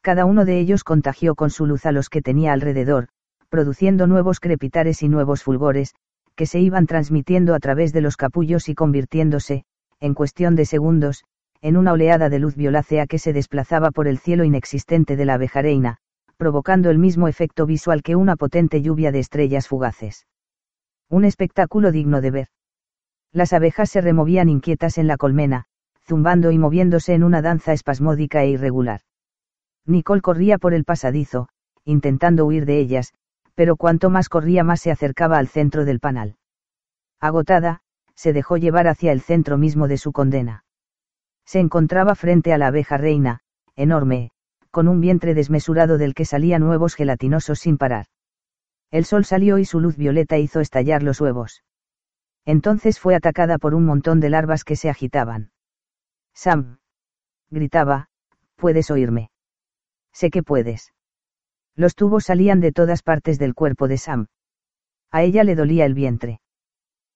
Cada uno de ellos contagió con su luz a los que tenía alrededor, produciendo nuevos crepitares y nuevos fulgores, que se iban transmitiendo a través de los capullos y convirtiéndose, en cuestión de segundos, en una oleada de luz violácea que se desplazaba por el cielo inexistente de la abejareina, provocando el mismo efecto visual que una potente lluvia de estrellas fugaces. Un espectáculo digno de ver. Las abejas se removían inquietas en la colmena, zumbando y moviéndose en una danza espasmódica e irregular. Nicole corría por el pasadizo, intentando huir de ellas, pero cuanto más corría más se acercaba al centro del panal. Agotada, se dejó llevar hacia el centro mismo de su condena. Se encontraba frente a la abeja reina, enorme, con un vientre desmesurado del que salían huevos gelatinosos sin parar. El sol salió y su luz violeta hizo estallar los huevos. Entonces fue atacada por un montón de larvas que se agitaban. Sam. Gritaba, puedes oírme. Sé que puedes. Los tubos salían de todas partes del cuerpo de Sam. A ella le dolía el vientre.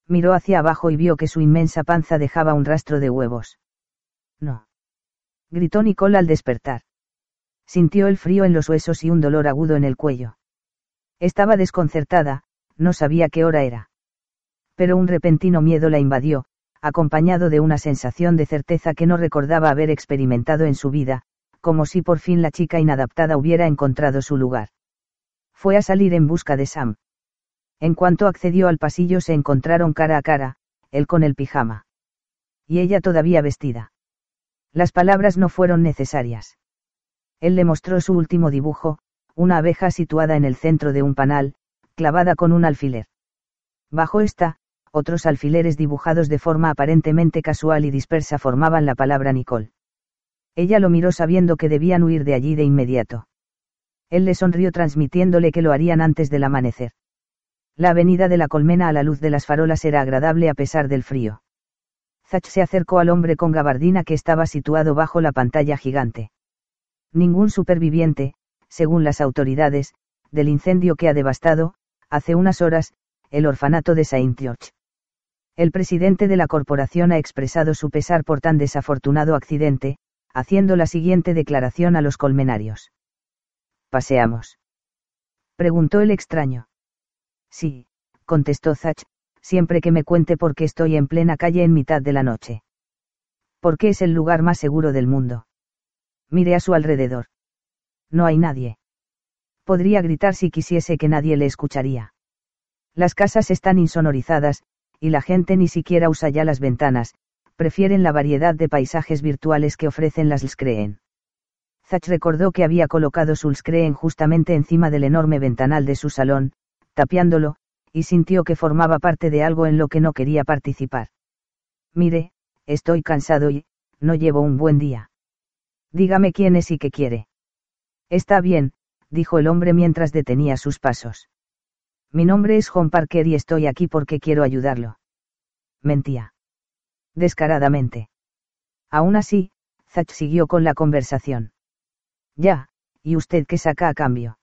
Miró hacia abajo y vio que su inmensa panza dejaba un rastro de huevos. No. Gritó Nicole al despertar. Sintió el frío en los huesos y un dolor agudo en el cuello. Estaba desconcertada, no sabía qué hora era. Pero un repentino miedo la invadió, acompañado de una sensación de certeza que no recordaba haber experimentado en su vida, como si por fin la chica inadaptada hubiera encontrado su lugar. Fue a salir en busca de Sam. En cuanto accedió al pasillo se encontraron cara a cara, él con el pijama. Y ella todavía vestida. Las palabras no fueron necesarias. Él le mostró su último dibujo, una abeja situada en el centro de un panal, clavada con un alfiler. Bajo esta, otros alfileres dibujados de forma aparentemente casual y dispersa formaban la palabra Nicole. Ella lo miró sabiendo que debían huir de allí de inmediato. Él le sonrió transmitiéndole que lo harían antes del amanecer. La avenida de la colmena a la luz de las farolas era agradable a pesar del frío. Zach se acercó al hombre con gabardina que estaba situado bajo la pantalla gigante. Ningún superviviente, según las autoridades, del incendio que ha devastado, hace unas horas, el orfanato de Saint George. El presidente de la corporación ha expresado su pesar por tan desafortunado accidente, haciendo la siguiente declaración a los colmenarios. ¿Paseamos? preguntó el extraño. Sí, contestó Zach, siempre que me cuente por qué estoy en plena calle en mitad de la noche. Porque es el lugar más seguro del mundo. Mire a su alrededor. No hay nadie. Podría gritar si quisiese que nadie le escucharía. Las casas están insonorizadas, y la gente ni siquiera usa ya las ventanas, prefieren la variedad de paisajes virtuales que ofrecen las Lskreen. Zach recordó que había colocado su Lskreen justamente encima del enorme ventanal de su salón, tapiándolo, y sintió que formaba parte de algo en lo que no quería participar. Mire, estoy cansado y, no llevo un buen día. Dígame quién es y qué quiere. Está bien, dijo el hombre mientras detenía sus pasos. Mi nombre es John Parker y estoy aquí porque quiero ayudarlo. Mentía. Descaradamente. Aún así, Zach siguió con la conversación. Ya, ¿y usted qué saca a cambio?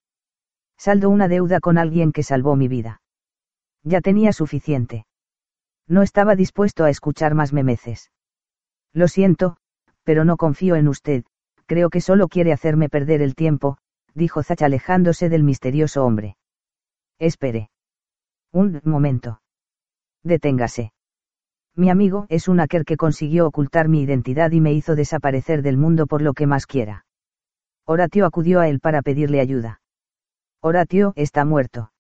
Saldo una deuda con alguien que salvó mi vida. Ya tenía suficiente. No estaba dispuesto a escuchar más memeces. Lo siento, pero no confío en usted, creo que solo quiere hacerme perder el tiempo, dijo Zach alejándose del misterioso hombre. Espere. Un momento. Deténgase. Mi amigo es un hacker que consiguió ocultar mi identidad y me hizo desaparecer del mundo por lo que más quiera. Horatio acudió a él para pedirle ayuda. Horatio está muerto.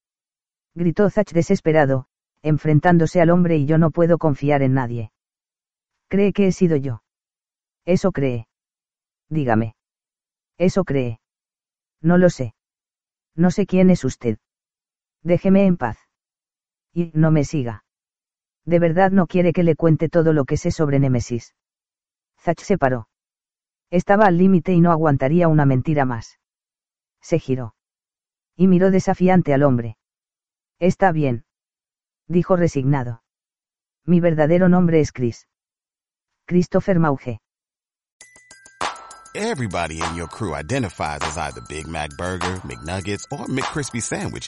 Gritó Zach desesperado, enfrentándose al hombre y yo no puedo confiar en nadie. ¿Cree que he sido yo? Eso cree. Dígame. Eso cree. No lo sé. No sé quién es usted. Déjeme en paz. Y no me siga. De verdad no quiere que le cuente todo lo que sé sobre Némesis. Zach se paró. Estaba al límite y no aguantaría una mentira más. Se giró. Y miró desafiante al hombre. Está bien. Dijo resignado. Mi verdadero nombre es Chris. Christopher Mauge. Everybody in your crew identifies as either Big Mac Burger, McNuggets, or McCrispy Sandwich.